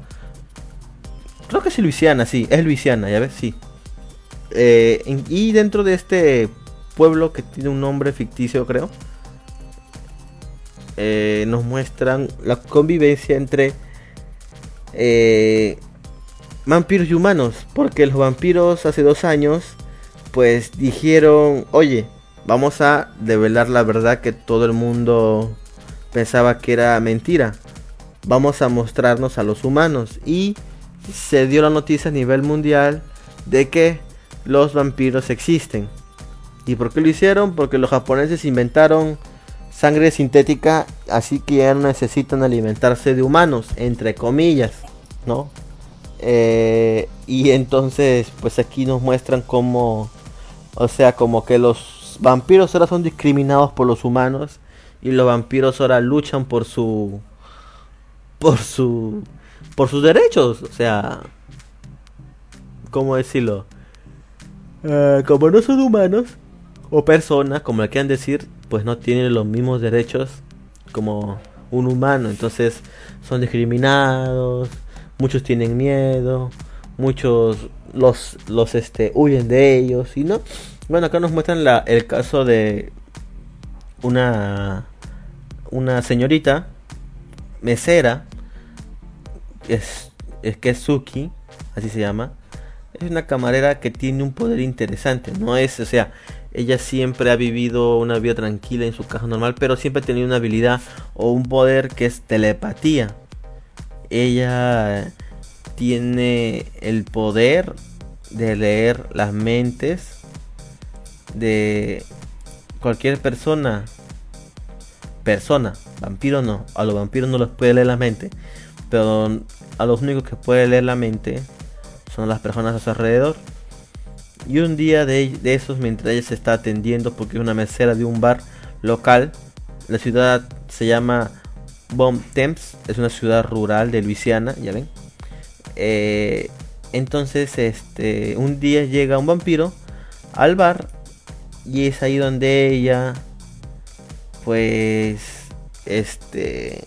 Creo que es Luisiana, sí. Es Luisiana, ya ves, sí. Eh, y dentro de este pueblo que tiene un nombre ficticio, creo eh, nos muestran la convivencia entre vampiros y humanos. Porque los vampiros hace dos años, pues dijeron, oye, vamos a develar la verdad que todo el mundo pensaba que era mentira. Vamos a mostrarnos a los humanos. Y se dio la noticia a nivel mundial de que los vampiros existen. ¿Y por qué lo hicieron? Porque los japoneses inventaron sangre sintética, así que ya no necesitan alimentarse de humanos, entre comillas, ¿no? Eh, y entonces, pues aquí nos muestran cómo, o sea, como que los vampiros ahora son discriminados por los humanos y los vampiros ahora luchan por su, por su, por sus derechos, o sea, ¿cómo decirlo? Eh, como no son humanos o personas, como le quieran decir, pues no tienen los mismos derechos como un humano, entonces son discriminados, muchos tienen miedo, muchos los los este huyen de ellos y no. Bueno, acá nos muestran la, el caso de una una señorita mesera es, es que es Suki, así se llama. Es una camarera que tiene un poder interesante, no es, o sea, ella siempre ha vivido una vida tranquila en su casa normal, pero siempre ha tenido una habilidad o un poder que es telepatía. Ella tiene el poder de leer las mentes de cualquier persona. Persona, vampiro no, a los vampiros no les puede leer la mente, pero a los únicos que puede leer la mente son las personas a su alrededor. Y un día de, esos, mientras ella se está atendiendo, porque es una mesera de un bar local, la ciudad se llama Bomb Temps, es una ciudad rural de Luisiana, ya ven. Eh, entonces, este, un día llega un vampiro al bar y es ahí donde ella, pues, este,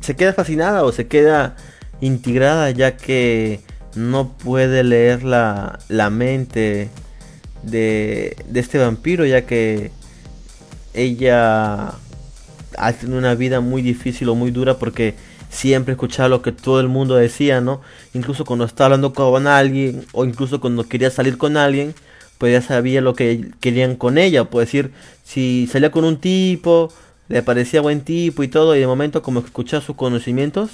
se queda fascinada o se queda integrada ya que no puede leer la, la mente de, de este vampiro ya que ella ha tenido una vida muy difícil o muy dura porque siempre escuchaba lo que todo el mundo decía, ¿no? Incluso cuando estaba hablando con alguien o incluso cuando quería salir con alguien, pues ya sabía lo que querían con ella. Puede decir, si salía con un tipo, le parecía buen tipo y todo, y de momento como escuchaba sus conocimientos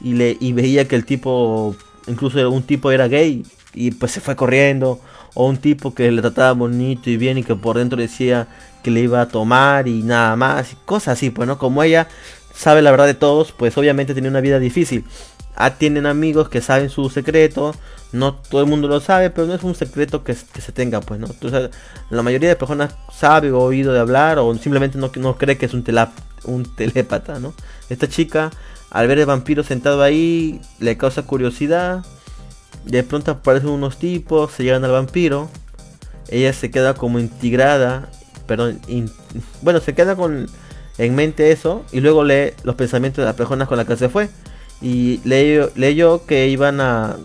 y, le, y veía que el tipo incluso un tipo era gay y pues se fue corriendo o un tipo que le trataba bonito y bien y que por dentro decía que le iba a tomar y nada más, cosas así, pues no, como ella sabe la verdad de todos, pues obviamente tiene una vida difícil. Ah, tienen amigos que saben su secreto, no todo el mundo lo sabe, pero no es un secreto que, se tenga, pues, ¿no? Entonces, la mayoría de personas sabe o oído de hablar o simplemente no, no cree que es un, un telépata, ¿no? Esta chica, al ver el vampiro sentado ahí, le causa curiosidad. De pronto aparecen unos tipos, se llegan al vampiro. Ella se queda como integrada, perdón, bueno, se queda con en mente eso y luego lee los pensamientos de las personas con las que se fue. Y leyó, leyó que iban a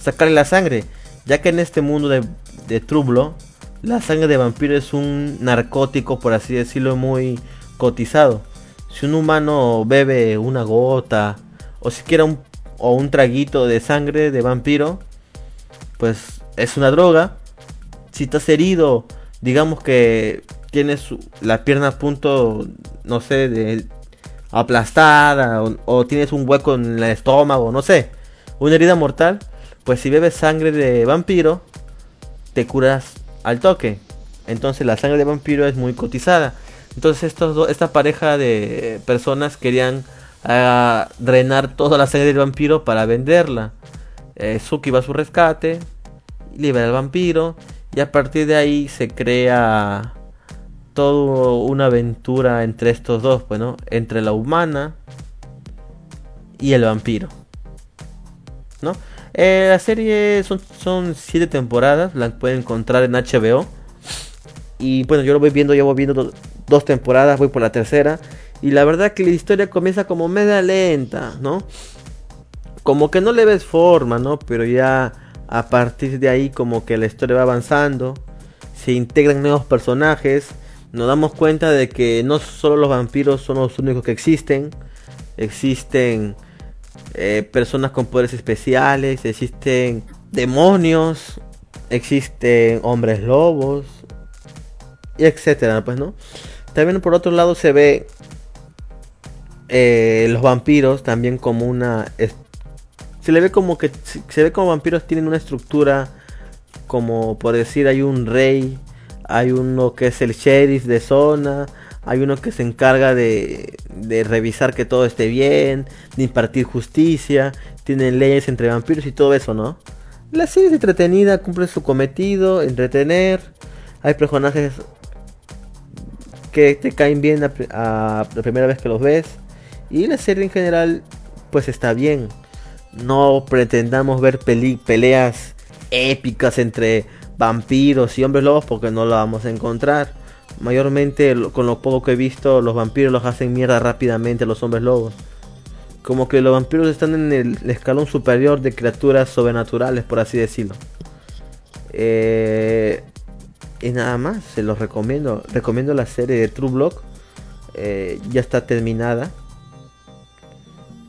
sacarle la sangre, ya que en este mundo de, de Trublo, la sangre de vampiro es un narcótico, por así decirlo, muy cotizado. Si un humano bebe una gota o siquiera un, o un traguito de sangre de vampiro, pues es una droga. Si estás herido, digamos que tienes la pierna a punto, no sé, de aplastada o, tienes un hueco en el estómago, no sé, una herida mortal, pues si bebes sangre de vampiro, te curas al toque. Entonces la sangre de vampiro es muy cotizada. Entonces estos esta pareja de personas querían ah, drenar toda la sangre del vampiro para venderla. Eh, Suki va a su rescate, libera al vampiro y a partir de ahí se crea toda una aventura entre estos dos, bueno, pues, entre la humana y el vampiro. ¿No? Eh, la serie son, son siete temporadas, la pueden encontrar en HBO. Y bueno, yo lo voy viendo, voy viendo dos temporadas, voy por la tercera. Y la verdad que la historia comienza como media lenta, ¿no? Como que no le ves forma, ¿no? Pero ya a partir de ahí como que la historia va avanzando. Se integran nuevos personajes. Nos damos cuenta de que no solo los vampiros son los únicos que existen. Existen eh, personas con poderes especiales. Existen demonios. Existen hombres lobos y etcétera, pues, ¿no? También por otro lado se ve eh, los vampiros también como una... Se le ve como que... Se ve como vampiros tienen una estructura como por decir hay un rey, hay uno que es el sheriff de zona, hay uno que se encarga de, revisar que todo esté bien, de impartir justicia, tienen leyes entre vampiros y todo eso, ¿no? La serie es entretenida, cumple su cometido, entretener. Hay personajes que te caen bien a, la primera vez que los ves. Y la serie en general, pues está bien. No pretendamos ver peleas épicas entre vampiros y hombres lobos porque no la vamos a encontrar. Mayormente, con lo poco que he visto, los vampiros los hacen mierda rápidamente a los hombres lobos. Como que los vampiros están en el escalón superior de criaturas sobrenaturales, por así decirlo. Eh, y nada más, se los recomiendo. Recomiendo la serie de True Block. Eh, ya está terminada.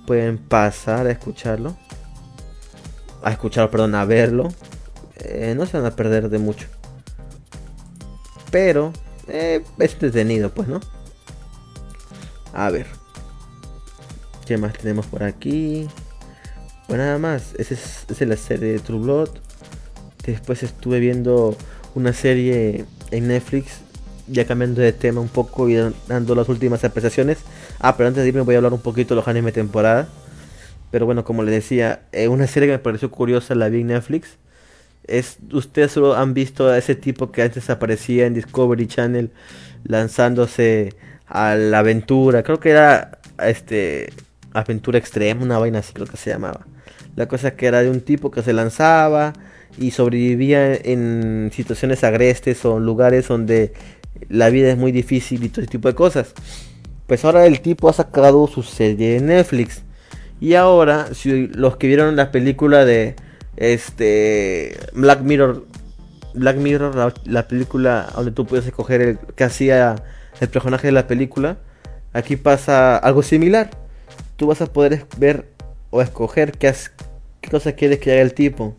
Pueden pasar a escucharlo. A escucharlo, perdón, a verlo. Eh, no se van a perder de mucho. Pero eh, es entretenido, pues, ¿no? A ver. ¿Qué más tenemos por aquí? Pues nada más. Esa es, es la serie de True Blood. Después estuve viendo una serie en Netflix, ya cambiando de tema un poco y dando las últimas apreciaciones. Ah, pero antes de irme voy a hablar un poquito de los anime temporada. Pero bueno, como les decía, eh, una serie que me pareció curiosa la vi en Netflix. Es, ustedes solo han visto a ese tipo que antes aparecía en Discovery Channel lanzándose a la aventura. Creo que era este aventura extrema, una vaina así creo que se llamaba. La cosa que era de un tipo que se lanzaba y sobrevivía en situaciones agrestes o lugares donde la vida es muy difícil y todo ese tipo de cosas. Pues ahora el tipo ha sacado su serie en Netflix. Y ahora, si los que vieron la película de este Black Mirror, Black Mirror, la, película donde tú puedes escoger el que hacía el personaje de la película, aquí pasa algo similar. Tú vas a poder ver o escoger qué, qué cosa quieres que haga el tipo.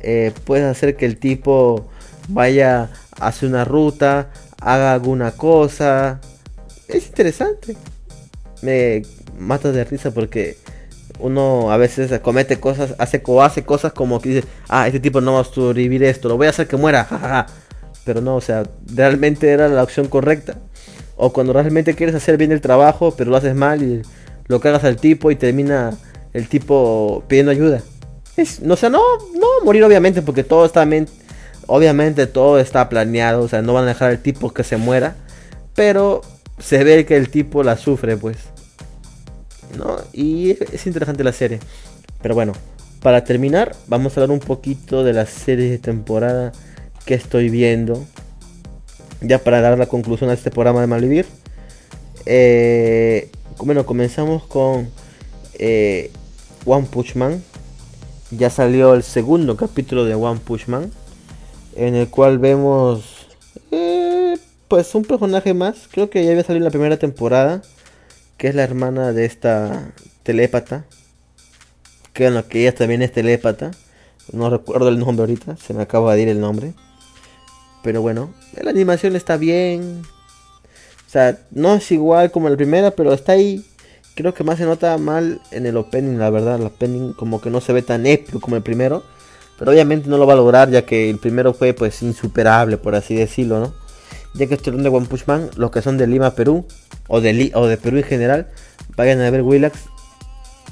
Eh, puedes hacer que el tipo vaya hacia una ruta, haga alguna cosa. Es interesante. Me mata de risa porque uno a veces comete cosas, hace, o hace cosas como que dice, ah, este tipo no va a sobrevivir esto, lo voy a hacer que muera, jajaja. Pero no, o sea, realmente era la opción correcta. O cuando realmente quieres hacer bien el trabajo, pero lo haces mal y lo cagas al tipo y termina el tipo pidiendo ayuda. Es, no, o sea, no, no morir obviamente, porque todo está, obviamente todo está planeado, o sea, no van a dejar al tipo que se muera, pero se ve que el tipo la sufre, pues. ¿No? Y es interesante la serie. Pero bueno, para terminar, vamos a hablar un poquito de las series de temporada que estoy viendo. Ya para dar la conclusión a este programa de Malvivir. Eh, bueno, comenzamos con eh, One Punch Man. Ya salió el segundo capítulo de One Punch Man. En el cual vemos eh, pues un personaje más. Creo que ya había salido en la primera temporada. Que es la hermana de esta telépata. Que, bueno, que ella también es telépata. No recuerdo el nombre ahorita. Se me acaba de ir el nombre. Pero bueno, la animación está bien. O sea, no es igual como la primera, pero está ahí. Creo que más se nota mal en el opening, la verdad. El opening como que no se ve tan épico como el primero. Pero obviamente no lo va a lograr ya que el primero fue pues insuperable, por así decirlo, ¿no? Ya que hablando de One Punch Man, los que son de Lima, Perú, o de, de Perú en general, vayan a ver Willax.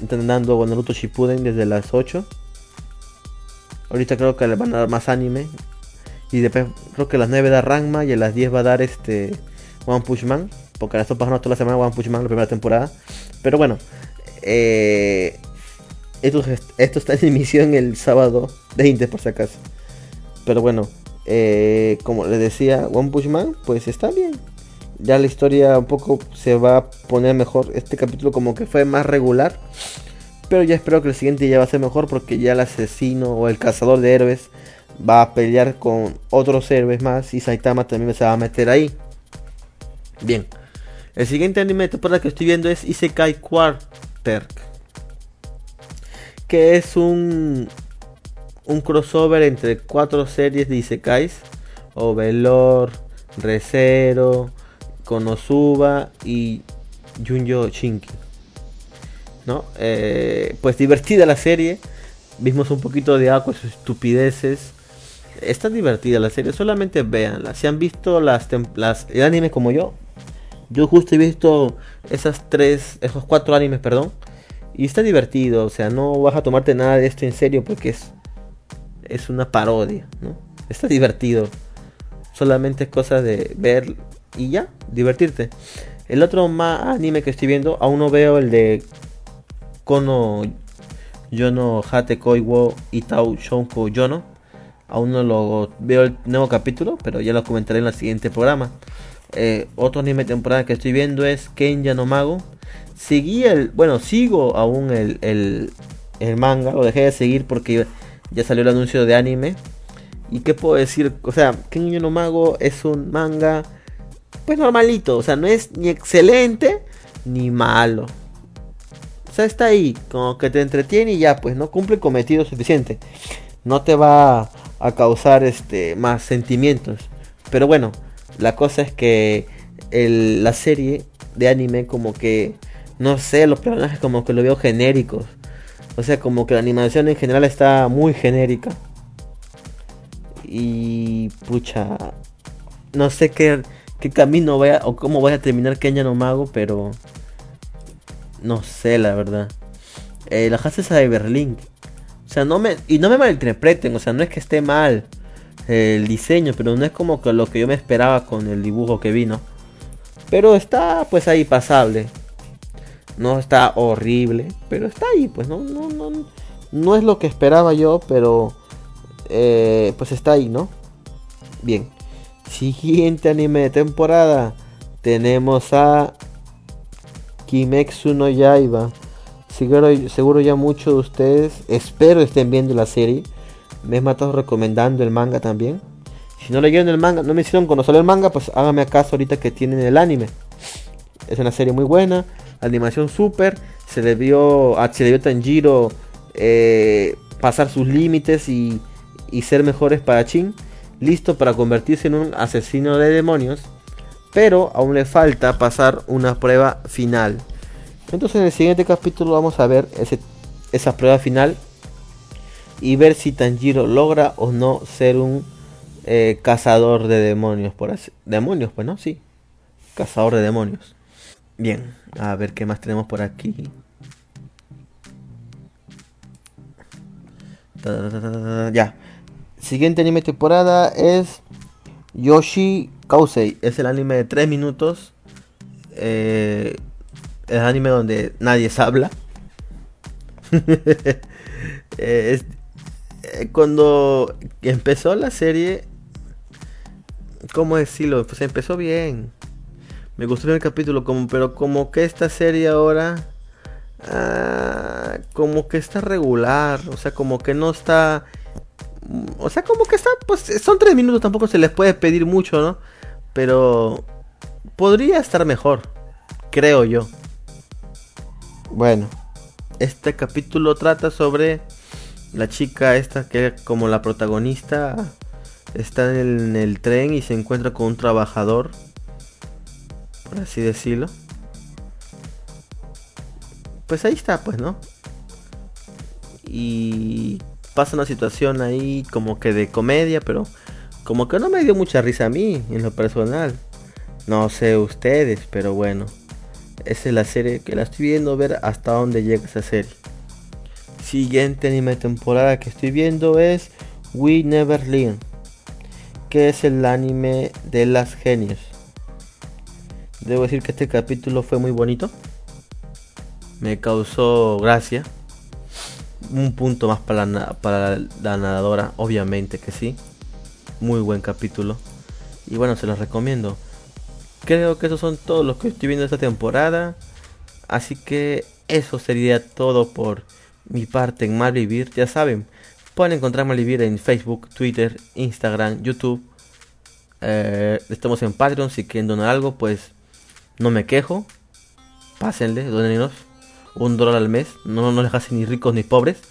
Están dando Naruto Shippuden desde las 8. Ahorita creo que le van a dar más anime. Y después creo que a las 9 da Rangma y a las 10 va a dar este One Punch Man. Porque la pasando toda la semana One Punch Man, la primera temporada. Pero bueno, eh, esto, esto está en emisión el sábado 20 por si acaso. Pero bueno, eh, como les decía, One Punch Man, pues está bien. Ya la historia un poco se va a poner mejor. Este capítulo como que fue más regular. Pero ya espero que el siguiente ya va a ser mejor porque ya el asesino o el cazador de héroes va a pelear con otros héroes más y Saitama también se va a meter ahí. Bien. El siguiente anime de temporada que estoy viendo es Isekai Quarter. Que es un, un crossover entre cuatro series de Isekais. Overlord, Recero, Konosuba y Junjo Shinki. ¿No? Eh, pues divertida la serie. Vimos un poquito de agua, sus estupideces está divertida la serie, solamente véanla. Si han visto las, las el anime como yo, yo justo he visto esas tres, esos cuatro animes, perdón, y está divertido, o sea, no vas a tomarte nada de esto en serio porque es es una parodia, ¿no? Está divertido. Solamente es cosa de ver y ya, divertirte. El otro más anime que estoy viendo, aún no veo el de Kono Yono Hate Koiwo Itau Shonko Yono Aún no lo veo el nuevo capítulo, pero ya lo comentaré en el siguiente programa. Eh, otro anime temporada que estoy viendo es Kenya no Mago. Seguí el, bueno, sigo aún el, el, manga, lo dejé de seguir porque ya salió el anuncio de anime. ¿Y qué puedo decir? O sea, Kenya no Mago es un manga, pues normalito, o sea, no es ni excelente ni malo. O sea, está ahí, como que te entretiene y ya, pues no cumple el cometido suficiente. No te va a causar este más sentimientos. Pero bueno, la cosa es que la serie de anime como que no sé, los personajes como que lo veo genéricos. O sea, como que la animación en general está muy genérica. Y pucha, no sé qué, qué camino vaya o cómo voy a terminar Kenya no Mago, pero no sé la verdad. Eh, la a Berlín o sea, no me. Y no me malinterpreten, o sea, no es que esté mal el diseño, pero no es como que lo que yo me esperaba con el dibujo que vino. Pero está pues ahí pasable. No está horrible, pero está ahí, pues no, no, no, no es lo que esperaba yo, pero eh, pues está ahí, ¿no? Bien. Siguiente anime de temporada. Tenemos a Kimetsu no Yaiba. Seguro, ya muchos de ustedes, espero estén viendo la serie. Me he matado recomendando el manga también. Si no leyeron el manga, no me hicieron conocer el manga, pues háganme acaso ahorita que tienen el anime. Es una serie muy buena, animación súper. Se debió a se debió Tanjiro eh, pasar sus límites y, y ser mejores para Chin. Listo para convertirse en un asesino de demonios. Pero aún le falta pasar una prueba final. Entonces en el siguiente capítulo vamos a ver ese esa prueba final y ver si Tanjiro logra o no ser un eh, cazador de demonios, por. Demonios, pues no, sí. Cazador de demonios. Bien, a ver qué más tenemos por aquí. Ya. Siguiente anime temporada es Yoshi Kausei. Es el anime de 3 minutos. Eh, el anime donde nadie se habla. Eh, eh, cuando empezó la serie, ¿cómo decirlo? Pues empezó bien. Me gustó el capítulo, como, pero como que esta serie ahora, ah, como que está regular, o sea, como que no está, o sea, como que está, pues son tres minutos, tampoco se les puede pedir mucho, ¿no? Pero podría estar mejor, creo yo. Bueno, este capítulo trata sobre la chica esta que como la protagonista está en el, tren y se encuentra con un trabajador, por así decirlo. Pues ahí está, pues, ¿no? Y pasa una situación ahí como que de comedia, pero como que no me dio mucha risa a mí, en lo personal. No sé ustedes, pero bueno. Esa es la serie que la estoy viendo, ver hasta dónde llega esa serie. Siguiente anime temporada que estoy viendo es We Never Learn, que es el anime de las genios. Debo decir que este capítulo fue muy bonito. Me causó gracia. Un punto más para la, nadadora, obviamente que sí. Muy buen capítulo. Y bueno, se los recomiendo. Creo que esos son todos los que estoy viendo esta temporada. Así que eso sería todo por mi parte en Malvivir. Ya saben, pueden encontrar Malvivir en Facebook, Twitter, Instagram, YouTube. Eh, estamos en Patreon. Si quieren donar algo, pues no me quejo. Pásenle, donenos un dólar al mes. No nos dejan ni ricos ni pobres.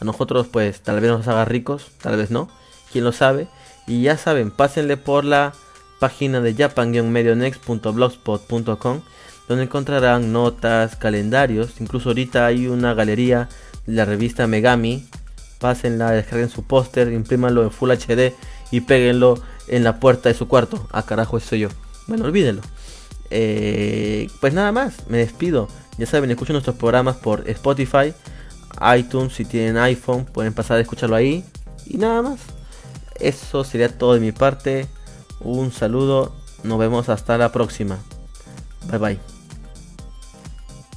A nosotros, pues tal vez nos haga ricos, tal vez no. Quién lo sabe. Y ya saben, pásenle por la página de japan-medionext.blogspot.com donde encontrarán notas, calendarios, incluso ahorita hay una galería de la revista Megami. Pásenla, descarguen su póster, imprímanlo en Full HD y péguenlo en la puerta de su cuarto. Ah, carajo, eso yo. Bueno, olvídenlo. Eh, pues nada más, me despido. Ya saben, escuchen nuestros programas por Spotify, iTunes, si tienen iPhone, pueden pasar a escucharlo ahí. Y nada más. Eso sería todo de mi parte. Un saludo, nos vemos hasta la próxima. Bye bye.